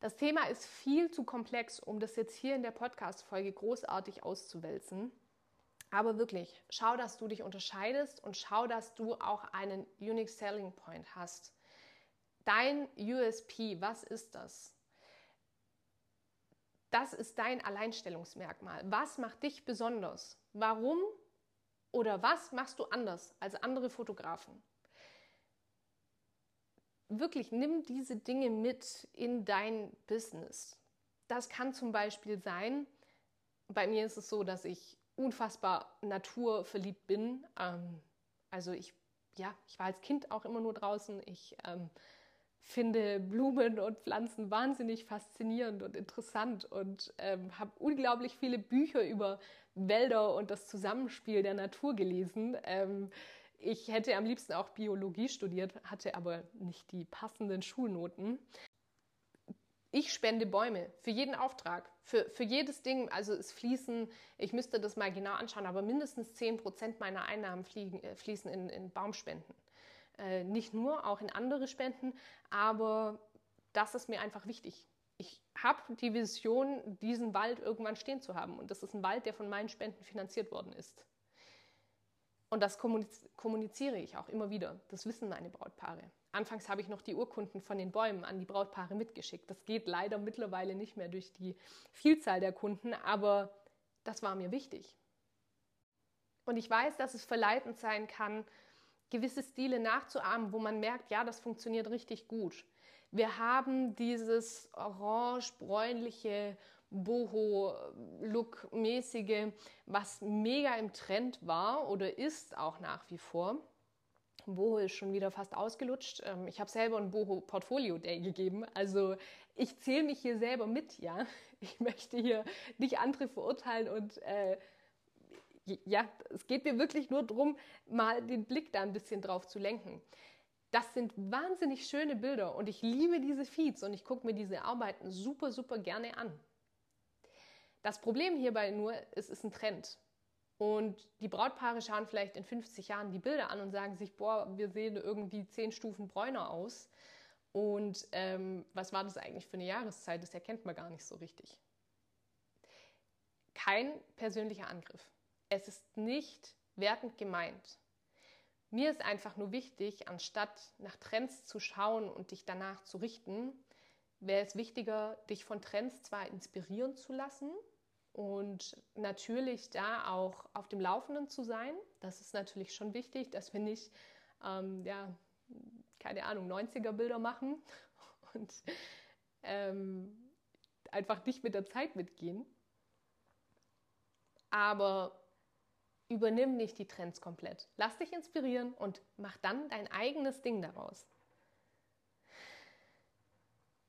Das Thema ist viel zu komplex, um das jetzt hier in der Podcast-Folge großartig auszuwälzen. Aber wirklich, schau, dass du dich unterscheidest und schau, dass du auch einen Unique Selling Point hast. Dein USP, was ist das? Das ist dein Alleinstellungsmerkmal. Was macht dich besonders? Warum oder was machst du anders als andere Fotografen? wirklich nimm diese Dinge mit in dein Business. Das kann zum Beispiel sein, bei mir ist es so, dass ich unfassbar naturverliebt bin. Ähm, also ich, ja, ich war als Kind auch immer nur draußen. Ich ähm, finde Blumen und Pflanzen wahnsinnig faszinierend und interessant und ähm, habe unglaublich viele Bücher über Wälder und das Zusammenspiel der Natur gelesen. Ähm, ich hätte am liebsten auch Biologie studiert, hatte aber nicht die passenden Schulnoten. Ich spende Bäume für jeden Auftrag, für, für jedes Ding. Also es fließen, ich müsste das mal genau anschauen, aber mindestens 10 Prozent meiner Einnahmen fliegen, äh, fließen in, in Baumspenden. Äh, nicht nur, auch in andere Spenden, aber das ist mir einfach wichtig. Ich habe die Vision, diesen Wald irgendwann stehen zu haben. Und das ist ein Wald, der von meinen Spenden finanziert worden ist. Und das kommuniziere ich auch immer wieder. Das wissen meine Brautpaare. Anfangs habe ich noch die Urkunden von den Bäumen an die Brautpaare mitgeschickt. Das geht leider mittlerweile nicht mehr durch die Vielzahl der Kunden, aber das war mir wichtig. Und ich weiß, dass es verleitend sein kann, gewisse Stile nachzuahmen, wo man merkt, ja, das funktioniert richtig gut. Wir haben dieses orange-bräunliche Boho-Look-mäßige, was mega im Trend war oder ist auch nach wie vor. Boho ist schon wieder fast ausgelutscht. Ähm, ich habe selber ein Boho Portfolio Day gegeben. Also ich zähle mich hier selber mit, ja. [LAUGHS] Ich möchte hier nicht andere verurteilen und äh, ja, es geht mir wirklich nur darum, mal den Blick da ein bisschen drauf zu lenken. Das sind wahnsinnig schöne Bilder und ich liebe diese Feeds und ich gucke mir diese Arbeiten super, super gerne an. Das Problem hierbei nur, es ist ein Trend. Und die Brautpaare schauen vielleicht in 50 Jahren die Bilder an und sagen sich, boah, wir sehen irgendwie zehn Stufen bräuner aus. Und ähm, was war das eigentlich für eine Jahreszeit? Das erkennt man gar nicht so richtig. Kein persönlicher Angriff. Es ist nicht wertend gemeint. Mir ist einfach nur wichtig, anstatt nach Trends zu schauen und dich danach zu richten, wäre es wichtiger, dich von Trends zwar inspirieren zu lassen, und natürlich da auch auf dem Laufenden zu sein. Das ist natürlich schon wichtig, dass wir nicht, ähm, ja, keine Ahnung, 90er-Bilder machen [LAUGHS] und ähm, einfach nicht mit der Zeit mitgehen. Aber übernimm nicht die Trends komplett. Lass dich inspirieren und mach dann dein eigenes Ding daraus.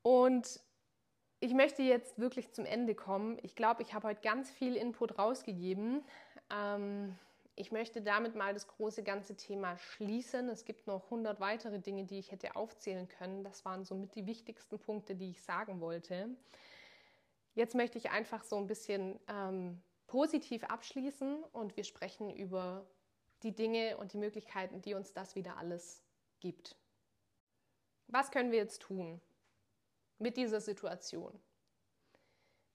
Und ich möchte jetzt wirklich zum Ende kommen. Ich glaube, ich habe heute ganz viel Input rausgegeben. Ähm, ich möchte damit mal das große ganze Thema schließen. Es gibt noch 100 weitere Dinge, die ich hätte aufzählen können. Das waren somit die wichtigsten Punkte, die ich sagen wollte. Jetzt möchte ich einfach so ein bisschen ähm, positiv abschließen und wir sprechen über die Dinge und die Möglichkeiten, die uns das wieder alles gibt. Was können wir jetzt tun mit dieser Situation?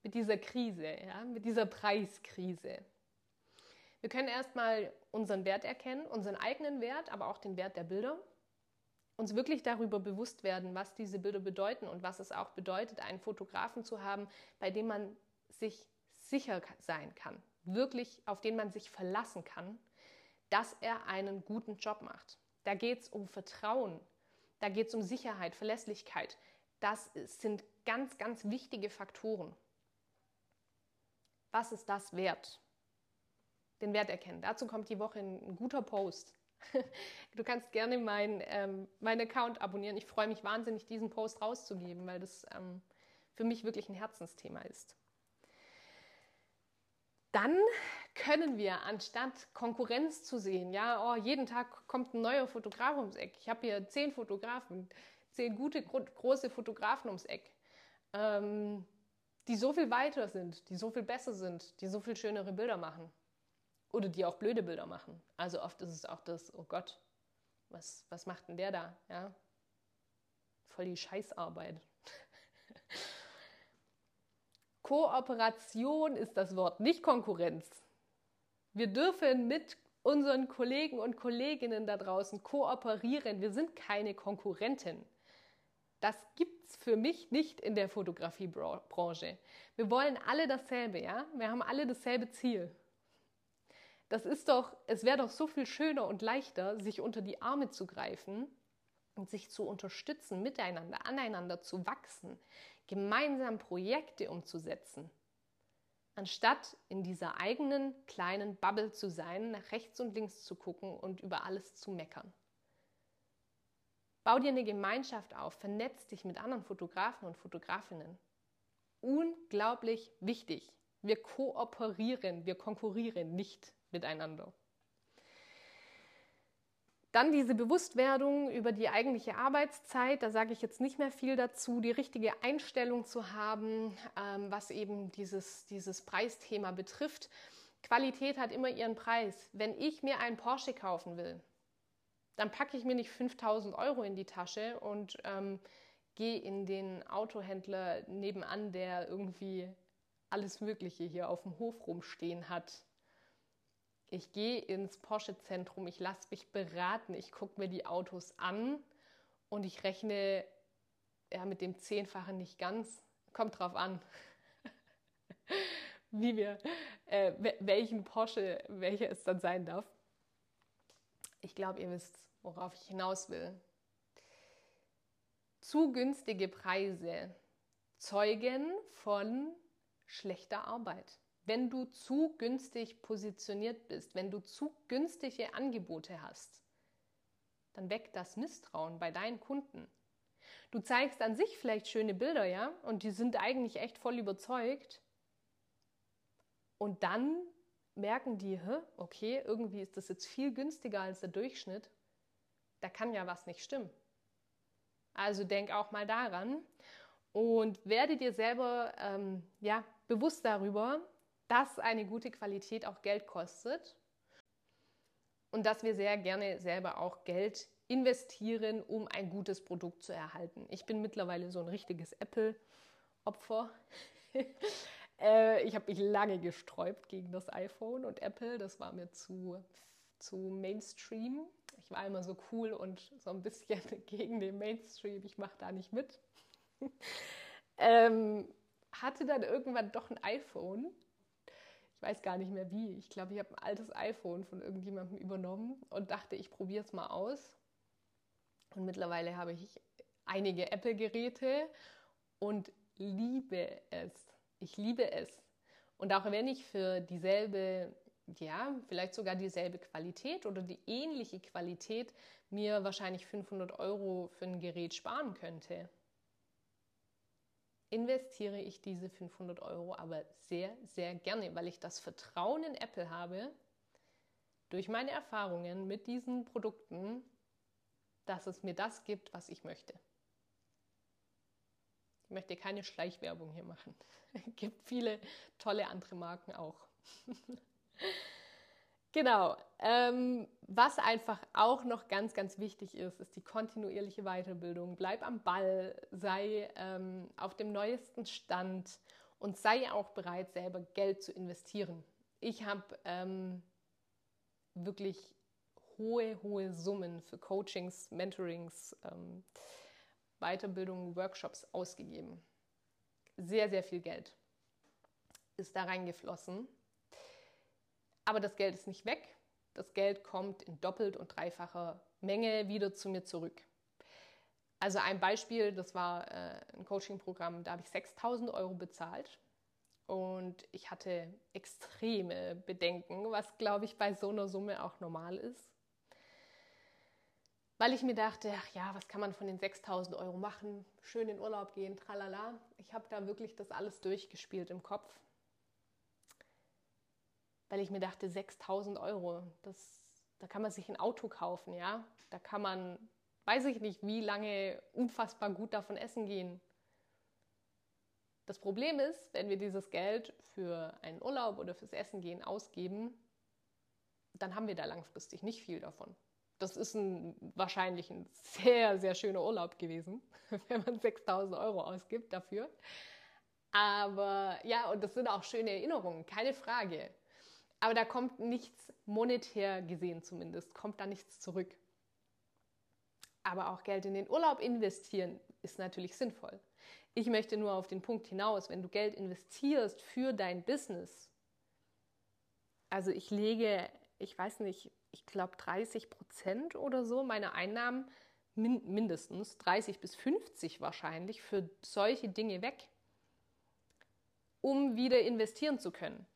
Mit dieser Krise, ja, mit dieser Preiskrise? Wir können erstmal unseren Wert erkennen, unseren eigenen Wert, aber auch den Wert der Bilder. Uns wirklich darüber bewusst werden, was diese Bilder bedeuten und was es auch bedeutet, einen Fotografen zu haben, bei dem man sich sicher sein kann, wirklich auf den man sich verlassen kann, dass er einen guten Job macht. Da geht es um Vertrauen, da geht es um Sicherheit, Verlässlichkeit. Das sind ganz, ganz wichtige Faktoren. Was ist das wert? Den Wert erkennen. Dazu kommt die Woche ein, guter Post. [LAUGHS] Du kannst gerne meinen ähm, mein Account abonnieren. Ich freue mich wahnsinnig, diesen Post rauszugeben, weil das ähm, für mich wirklich ein Herzensthema ist. Dann können wir, anstatt Konkurrenz zu sehen, ja, oh, jeden Tag kommt ein neuer Fotograf ums Eck. Ich habe hier zehn Fotografen, zehn gute, große Fotografen ums Eck, ähm, die so viel weiter sind, die so viel besser sind, die so viel schönere Bilder machen. Oder die auch blöde Bilder machen. Also oft ist es auch das, oh Gott, was, was macht denn der da? Ja? Voll die Scheißarbeit. Kooperation ist das Wort, nicht Konkurrenz. Wir dürfen mit unseren Kollegen und Kolleginnen da draußen kooperieren. Wir sind keine Konkurrenten. Das gibt es für mich nicht in der Fotografiebranche. Wir wollen alle dasselbe, ja? Wir haben alle dasselbe Ziel. Das ist doch, es wäre doch so viel schöner und leichter, sich unter die Arme zu greifen und sich zu unterstützen, miteinander, aneinander zu wachsen, gemeinsam Projekte umzusetzen, anstatt in dieser eigenen kleinen Bubble zu sein, nach rechts und links zu gucken und über alles zu meckern. Bau dir eine Gemeinschaft auf, vernetz dich mit anderen Fotografen und Fotografinnen. Unglaublich wichtig. Wir kooperieren, wir konkurrieren nicht miteinander. Dann diese Bewusstwerdung über die eigentliche Arbeitszeit, da sage ich jetzt nicht mehr viel dazu, die richtige Einstellung zu haben, ähm, was eben dieses, dieses Preisthema betrifft. Qualität hat immer ihren Preis. Wenn ich mir einen Porsche kaufen will, dann packe ich mir nicht 5000 Euro in die Tasche und ähm, gehe in den Autohändler nebenan, der irgendwie alles Mögliche hier auf dem Hof rumstehen hat ich gehe ins Porsche-Zentrum, ich lasse mich beraten, ich gucke mir die Autos an und ich rechne ja, mit dem Zehnfachen nicht ganz. Kommt drauf an, [LAUGHS] wie wir, äh, welchen Porsche, welcher es dann sein darf. Ich glaube, ihr wisst, worauf ich hinaus will. Zu günstige Preise zeugen von schlechter Arbeit wenn du zu günstig positioniert bist, wenn du zu günstige Angebote hast, dann weckt das Misstrauen bei deinen Kunden. Du zeigst an sich vielleicht schöne Bilder, ja, und die sind eigentlich echt voll überzeugt. Und dann merken die, okay, irgendwie ist das jetzt viel günstiger als der Durchschnitt. Da kann ja was nicht stimmen. Also denk auch mal daran und werde dir selber ähm, ja, bewusst darüber, dass eine gute Qualität auch Geld kostet und dass wir sehr gerne selber auch Geld investieren, um ein gutes Produkt zu erhalten. Ich bin mittlerweile so ein richtiges Apple-Opfer. [LAUGHS] äh, ich habe mich lange gesträubt gegen das iPhone und Apple. Das war mir zu, zu Mainstream. Ich war immer so cool und so ein bisschen [LAUGHS] gegen den Mainstream. Ich mache da nicht mit. [LAUGHS] ähm, hatte dann irgendwann doch ein iPhone ich weiß gar nicht mehr wie. Ich glaube, ich habe ein altes iPhone von irgendjemandem übernommen und dachte, ich probiere es mal aus. Und mittlerweile habe ich einige Apple-Geräte und liebe es. Ich liebe es. Und auch wenn ich für dieselbe, ja, vielleicht sogar dieselbe Qualität oder die ähnliche Qualität mir wahrscheinlich 500 Euro für ein Gerät sparen könnte, investiere ich diese 500 Euro aber sehr, sehr gerne, weil ich das Vertrauen in Apple habe, durch meine Erfahrungen mit diesen Produkten, dass es mir das gibt, was ich möchte. Ich möchte keine Schleichwerbung hier machen. [LAUGHS] Es gibt viele tolle andere Marken auch. [LAUGHS] Genau. Ähm, was einfach auch noch ganz, ganz wichtig ist, ist die kontinuierliche Weiterbildung. Bleib am Ball, sei ähm, auf dem neuesten Stand und sei auch bereit, selber Geld zu investieren. Ich habe ähm, wirklich hohe, hohe Summen für Coachings, Mentorings, ähm, Weiterbildungen, Workshops ausgegeben. Sehr, sehr viel Geld ist da reingeflossen. Aber das Geld ist nicht weg. Das Geld kommt in doppelt und dreifacher Menge wieder zu mir zurück. Also ein Beispiel, das war äh, ein Coaching-Programm, da habe ich 6000 Euro bezahlt und ich hatte extreme Bedenken, was glaube ich bei so einer Summe auch normal ist. Weil ich mir dachte, ach ja, was kann man von den 6000 Euro machen? Schön in Urlaub gehen, tralala. Ich habe da wirklich das alles durchgespielt im Kopf weil ich mir dachte, 6000 Euro, das, da kann man sich ein Auto kaufen, ja. Da kann man, weiß ich nicht, wie lange unfassbar gut davon essen gehen. Das Problem ist, wenn wir dieses Geld für einen Urlaub oder fürs Essen gehen ausgeben, dann haben wir da langfristig nicht viel davon. Das ist ein, wahrscheinlich ein sehr, sehr schöner Urlaub gewesen, [LAUGHS] wenn man 6000 Euro ausgibt dafür. Aber ja, und das sind auch schöne Erinnerungen, keine Frage. Aber da kommt nichts monetär gesehen zumindest, kommt da nichts zurück. Aber auch Geld in den Urlaub investieren ist natürlich sinnvoll. Ich möchte nur auf den Punkt hinaus, wenn du Geld investierst für dein Business, also ich lege, ich weiß nicht, ich glaube 30 Prozent oder so meiner Einnahmen, mindestens 30 bis 50 wahrscheinlich, für solche Dinge weg, um wieder investieren zu können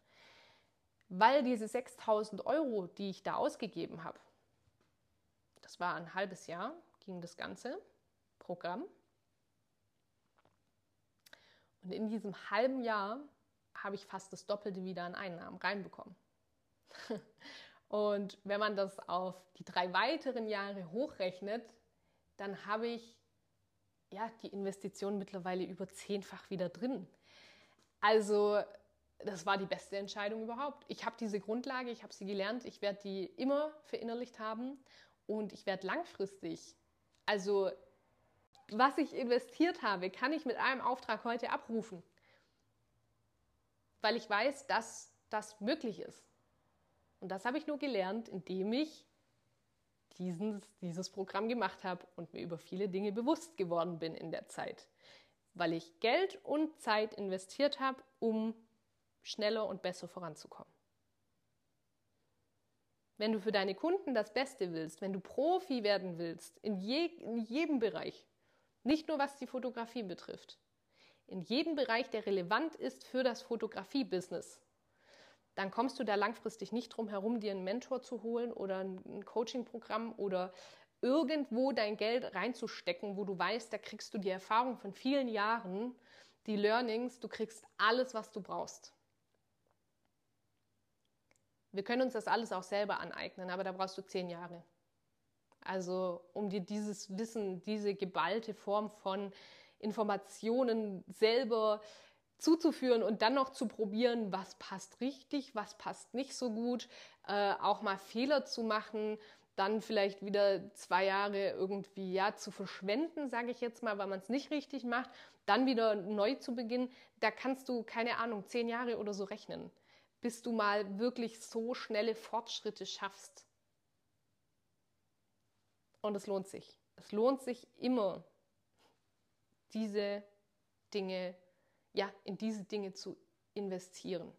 weil diese 6000 Euro, die ich da ausgegeben habe, das war ein halbes Jahr, ging das ganze Programm. Und in diesem halben Jahr habe ich fast das Doppelte wieder an Einnahmen reinbekommen. [LAUGHS] Und wenn man das auf die drei weiteren Jahre hochrechnet, dann habe ich ja die Investition mittlerweile über zehnfach wieder drin. Also das war die beste Entscheidung überhaupt. Ich habe diese Grundlage, ich habe sie gelernt, ich werde die immer verinnerlicht haben und ich werde langfristig, also was ich investiert habe, kann ich mit einem Auftrag heute abrufen, weil ich weiß, dass das möglich ist. Und das habe ich nur gelernt, indem ich dieses, dieses Programm gemacht habe und mir über viele Dinge bewusst geworden bin in der Zeit, weil ich Geld und Zeit investiert habe, um schneller und besser voranzukommen. Wenn du für deine Kunden das Beste willst, wenn du Profi werden willst, in, je, in jedem Bereich, nicht nur was die Fotografie betrifft, in jedem Bereich, der relevant ist für das Fotografie-Business, dann kommst du da langfristig nicht drum herum, dir einen Mentor zu holen oder ein Coaching-Programm oder irgendwo dein Geld reinzustecken, wo du weißt, da kriegst du die Erfahrung von vielen Jahren, die Learnings, du kriegst alles, was du brauchst. Wir können uns das alles auch selber aneignen, aber da brauchst du zehn Jahre. Also um dir dieses Wissen, diese geballte Form von Informationen selber zuzuführen und dann noch zu probieren, was passt richtig, was passt nicht so gut, äh, auch mal Fehler zu machen, dann vielleicht wieder zwei Jahre irgendwie ja zu verschwenden, sage ich jetzt mal, weil man es nicht richtig macht, dann wieder neu zu beginnen, da kannst du keine Ahnung zehn Jahre oder so rechnen bis du mal wirklich so schnelle Fortschritte schaffst. Und es lohnt sich. Es lohnt sich immer, diese Dinge, ja, in diese Dinge zu investieren.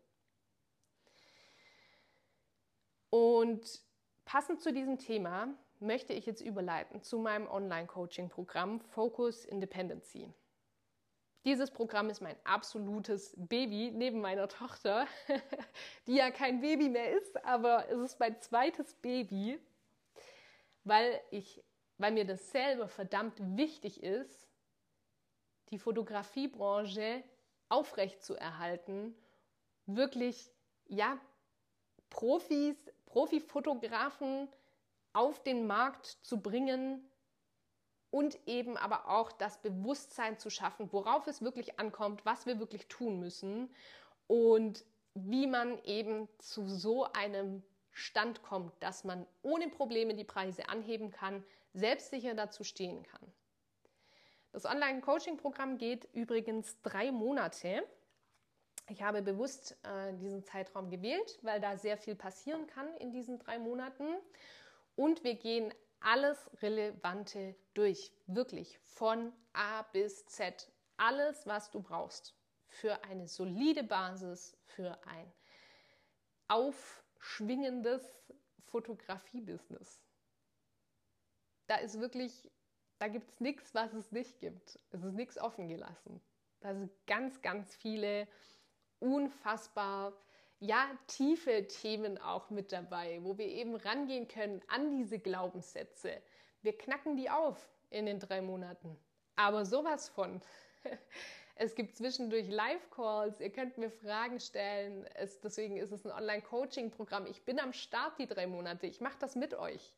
Und passend zu diesem Thema möchte ich jetzt überleiten zu meinem Online-Coaching-Programm Focus Independency. Dieses Programm ist mein absolutes Baby neben meiner Tochter, [LAUGHS] die ja kein Baby mehr ist, aber es ist mein zweites Baby, weil ich, weil mir das selber verdammt wichtig ist, die Fotografiebranche aufrecht zu erhalten, wirklich ja Profis, Profifotografen auf den Markt zu bringen, und eben aber auch das Bewusstsein zu schaffen, worauf es wirklich ankommt, was wir wirklich tun müssen und wie man eben zu so einem Stand kommt, dass man ohne Probleme die Preise anheben kann, selbstsicher dazu stehen kann. Das Online-Coaching-Programm geht übrigens drei Monate. Ich habe bewusst äh, diesen Zeitraum gewählt, weil da sehr viel passieren kann in diesen drei Monaten. Und wir gehen alles Relevante durch. Wirklich von A bis Z. Alles, was du brauchst für eine solide Basis, für ein aufschwingendes Fotografie-Business. Da ist wirklich, da gibt es nichts, was es nicht gibt. Es ist nichts offen gelassen. Da sind ganz, ganz viele unfassbar ja, tiefe Themen auch mit dabei, wo wir eben rangehen können an diese Glaubenssätze. Wir knacken die auf in den drei Monaten. Aber sowas von. [LAUGHS] Es gibt zwischendurch Live-Calls, ihr könnt mir Fragen stellen. Es, deswegen ist es ein Online-Coaching-Programm. Ich bin am Start die drei Monate. Ich mache das mit euch.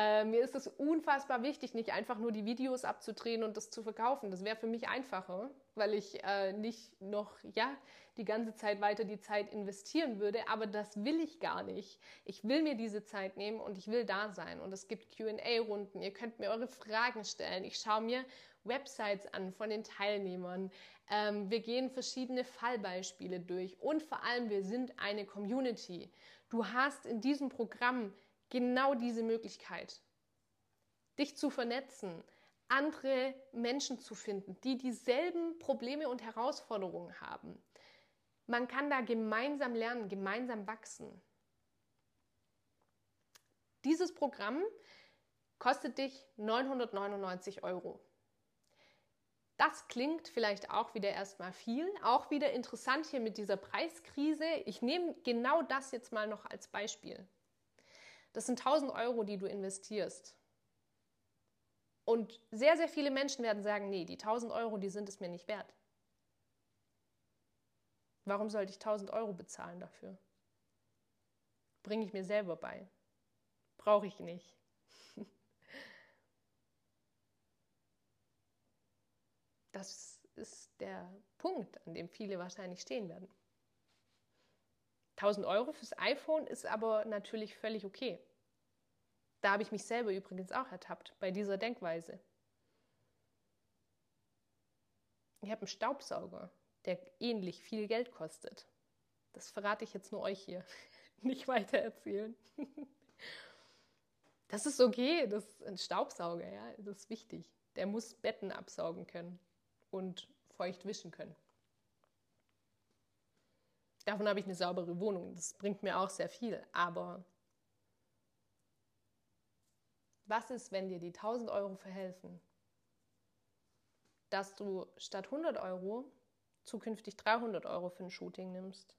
Äh, mir ist es unfassbar wichtig, nicht einfach nur die Videos abzudrehen und das zu verkaufen. Das wäre für mich einfacher, weil ich äh, nicht noch ja die ganze Zeit weiter die Zeit investieren würde. Aber das will ich gar nicht. Ich will mir diese Zeit nehmen und ich will da sein. Und es gibt QA-Runden. Ihr könnt mir eure Fragen stellen. Ich schaue mir Websites an von den Teilnehmern. Ähm, wir gehen verschiedene Fallbeispiele durch und vor allem wir sind eine Community. Du hast in diesem Programm genau diese Möglichkeit, dich zu vernetzen, andere Menschen zu finden, die dieselben Probleme und Herausforderungen haben. Man kann da gemeinsam lernen, gemeinsam wachsen. Dieses Programm kostet dich 999 Euro. Das klingt vielleicht auch wieder erstmal viel, auch wieder interessant hier mit dieser Preiskrise. Ich nehme genau das jetzt mal noch als Beispiel. Das sind 1000 Euro, die du investierst. Und sehr, sehr viele Menschen werden sagen, nee, die 1000 Euro, die sind es mir nicht wert. Warum sollte ich 1000 Euro bezahlen dafür? Bringe ich mir selber bei. Brauche ich nicht. [LAUGHS] Das ist der Punkt, an dem viele wahrscheinlich stehen werden. 1000 Euro fürs iPhone ist aber natürlich völlig okay. Da habe ich mich selber übrigens auch ertappt bei dieser Denkweise. Ich habe einen Staubsauger, der ähnlich viel Geld kostet. Das verrate ich jetzt nur euch hier. [LAUGHS] Nicht weiter erzählen. [LAUGHS] Das ist okay, das ist ein Staubsauger, ja, das ist wichtig. Der muss Betten absaugen können und feucht wischen können. Davon habe ich eine saubere Wohnung. Das bringt mir auch sehr viel. Aber was ist, wenn dir die 1000 Euro verhelfen, dass du statt 100 Euro zukünftig 300 Euro für ein Shooting nimmst?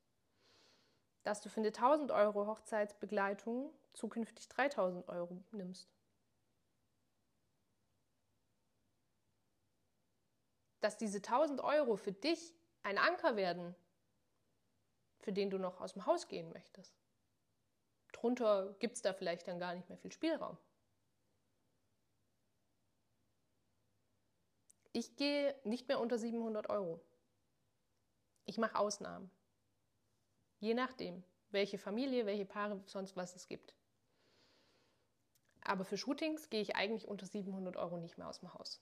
Dass du für eine 1000 Euro Hochzeitsbegleitung zukünftig 3000 Euro nimmst? Dass diese 1000 Euro für dich ein Anker werden für den du noch aus dem Haus gehen möchtest. Drunter gibt es da vielleicht dann gar nicht mehr viel Spielraum. Ich gehe nicht mehr unter 700 Euro. Ich mache Ausnahmen. Je nachdem, welche Familie, welche Paare, sonst was es gibt. Aber für Shootings gehe ich eigentlich unter 700 Euro nicht mehr aus dem Haus.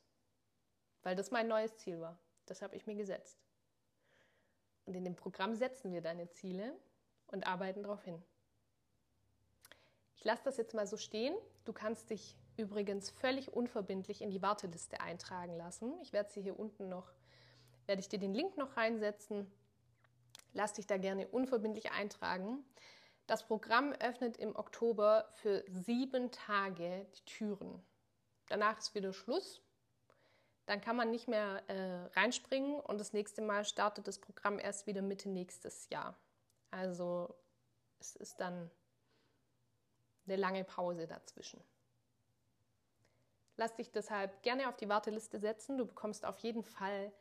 Weil das mein neues Ziel war. Das habe ich mir gesetzt. Und in dem Programm setzen wir deine Ziele und arbeiten darauf hin. Ich lasse das jetzt mal so stehen. Du kannst dich übrigens völlig unverbindlich in die Warteliste eintragen lassen. Ich werde sie hier unten noch, werde ich dir den Link noch reinsetzen. Lass dich da gerne unverbindlich eintragen. Das Programm öffnet im Oktober für sieben Tage die Türen. Danach ist wieder Schluss dann kann man nicht mehr äh, reinspringen und das nächste Mal startet das Programm erst wieder Mitte nächstes Jahr. Also es ist dann eine lange Pause dazwischen. Lass dich deshalb gerne auf die Warteliste setzen. Du bekommst auf jeden Fall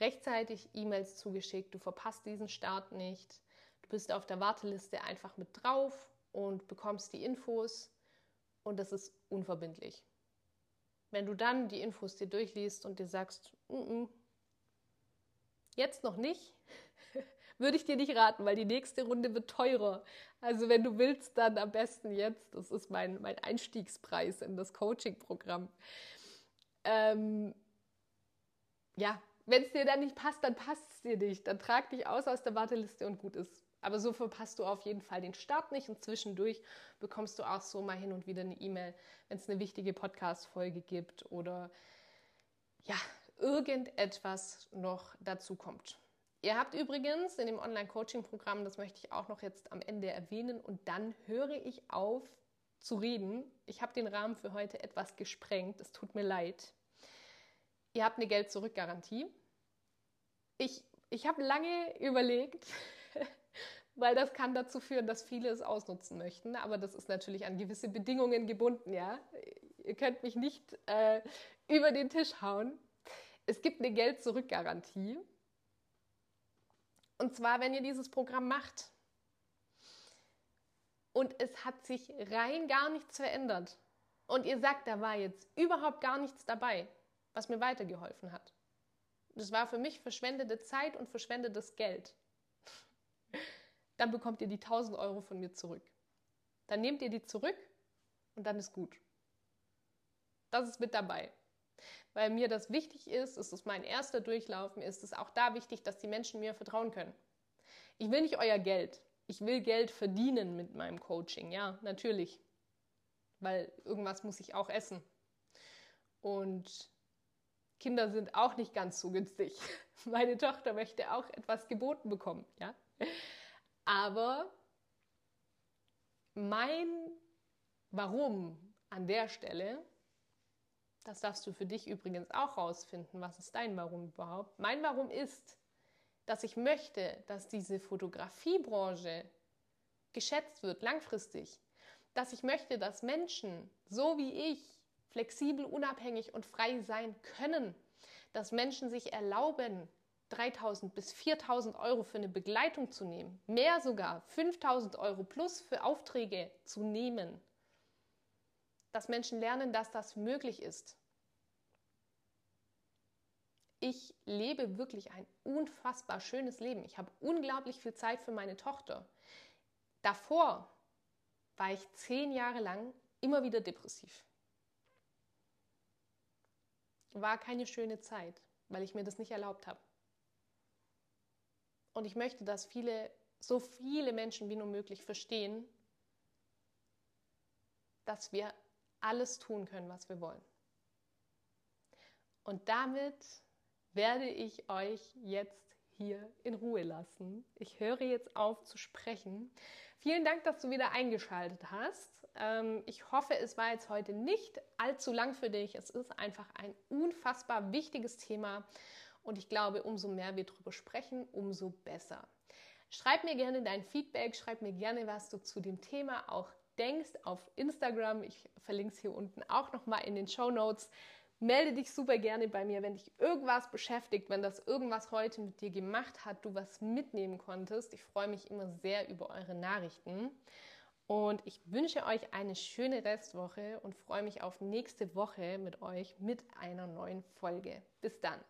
rechtzeitig E-Mails zugeschickt. Du verpasst diesen Start nicht. Du bist auf der Warteliste einfach mit drauf und bekommst die Infos und das ist unverbindlich. Wenn du dann die Infos dir durchliest und dir sagst, N -n, jetzt noch nicht, [LAUGHS] würde ich dir nicht raten, weil die nächste Runde wird teurer. Also wenn du willst, dann am besten jetzt. Das ist mein, mein Einstiegspreis in das Coaching-Programm. Ähm, ja, wenn es dir dann nicht passt, dann passt es dir nicht. Dann trag dich aus aus der Warteliste und gut ist. Aber so verpasst du auf jeden Fall den Start nicht und zwischendurch bekommst du auch so mal hin und wieder eine E-Mail, wenn es eine wichtige Podcast-Folge gibt oder ja, irgendetwas noch dazu kommt. Ihr habt übrigens in dem Online-Coaching-Programm, das möchte ich auch noch jetzt am Ende erwähnen, und dann höre ich auf zu reden. Ich habe den Rahmen für heute etwas gesprengt, es tut mir leid. Ihr habt eine Geld-Zurück-Garantie. Ich, ich habe lange überlegt, [LAUGHS] weil das kann dazu führen, dass viele es ausnutzen möchten, aber das ist natürlich an gewisse Bedingungen gebunden, ja. Ihr könnt mich nicht äh, über den Tisch hauen. Es gibt eine Geld-Zurück-Garantie. Und zwar, wenn ihr dieses Programm macht und es hat sich rein gar nichts verändert und ihr sagt, da war jetzt überhaupt gar nichts dabei, was mir weitergeholfen hat. Das war für mich verschwendete Zeit und verschwendetes Geld. [LAUGHS] Dann bekommt ihr die 1000 Euro von mir zurück. Dann nehmt ihr die zurück und dann ist gut. Das ist mit dabei weil mir das wichtig ist, es ist mein erster Durchlaufen, ist es auch da wichtig, dass die Menschen mir vertrauen können. Ich will nicht euer Geld. Ich will Geld verdienen mit meinem Coaching, ja, natürlich. Weil irgendwas muss ich auch essen. Und Kinder sind auch nicht ganz so günstig. [LAUGHS] Meine Tochter möchte auch etwas geboten bekommen, ja. Aber mein Warum an der Stelle das darfst du für dich übrigens auch rausfinden. Was ist dein Warum überhaupt? Mein Warum ist, dass ich möchte, dass diese Fotografiebranche geschätzt wird, langfristig. Dass ich möchte, dass Menschen, so wie ich, flexibel, unabhängig und frei sein können. Dass Menschen sich erlauben, 3000 bis 4000 Euro für eine Begleitung zu nehmen. Mehr sogar, 5000 Euro plus für Aufträge zu nehmen dass Menschen lernen, dass das möglich ist. Ich lebe wirklich ein unfassbar schönes Leben. Ich habe unglaublich viel Zeit für meine Tochter. Davor war ich zehn Jahre lang immer wieder depressiv. War keine schöne Zeit, weil ich mir das nicht erlaubt habe. Und ich möchte, dass viele, so viele Menschen wie nur möglich verstehen, dass wir alles tun können, was wir wollen. Und damit werde ich euch jetzt hier in Ruhe lassen. Ich höre jetzt auf zu sprechen. Vielen Dank, dass du wieder eingeschaltet hast. Ähm, ich hoffe, es war jetzt heute nicht allzu lang für dich. Es ist einfach ein unfassbar wichtiges Thema und ich glaube, umso mehr wir darüber sprechen, umso besser. Schreib mir gerne dein Feedback, schreib mir gerne, was du zu dem Thema auch denkst auf Instagram. Ich verlinke es hier unten auch nochmal in den Show Notes. Melde dich super gerne bei mir, wenn dich irgendwas beschäftigt, wenn das irgendwas heute mit dir gemacht hat, du was mitnehmen konntest. Ich freue mich immer sehr über eure Nachrichten. Und ich wünsche euch eine schöne Restwoche und freue mich auf nächste Woche mit euch mit einer neuen Folge. Bis dann.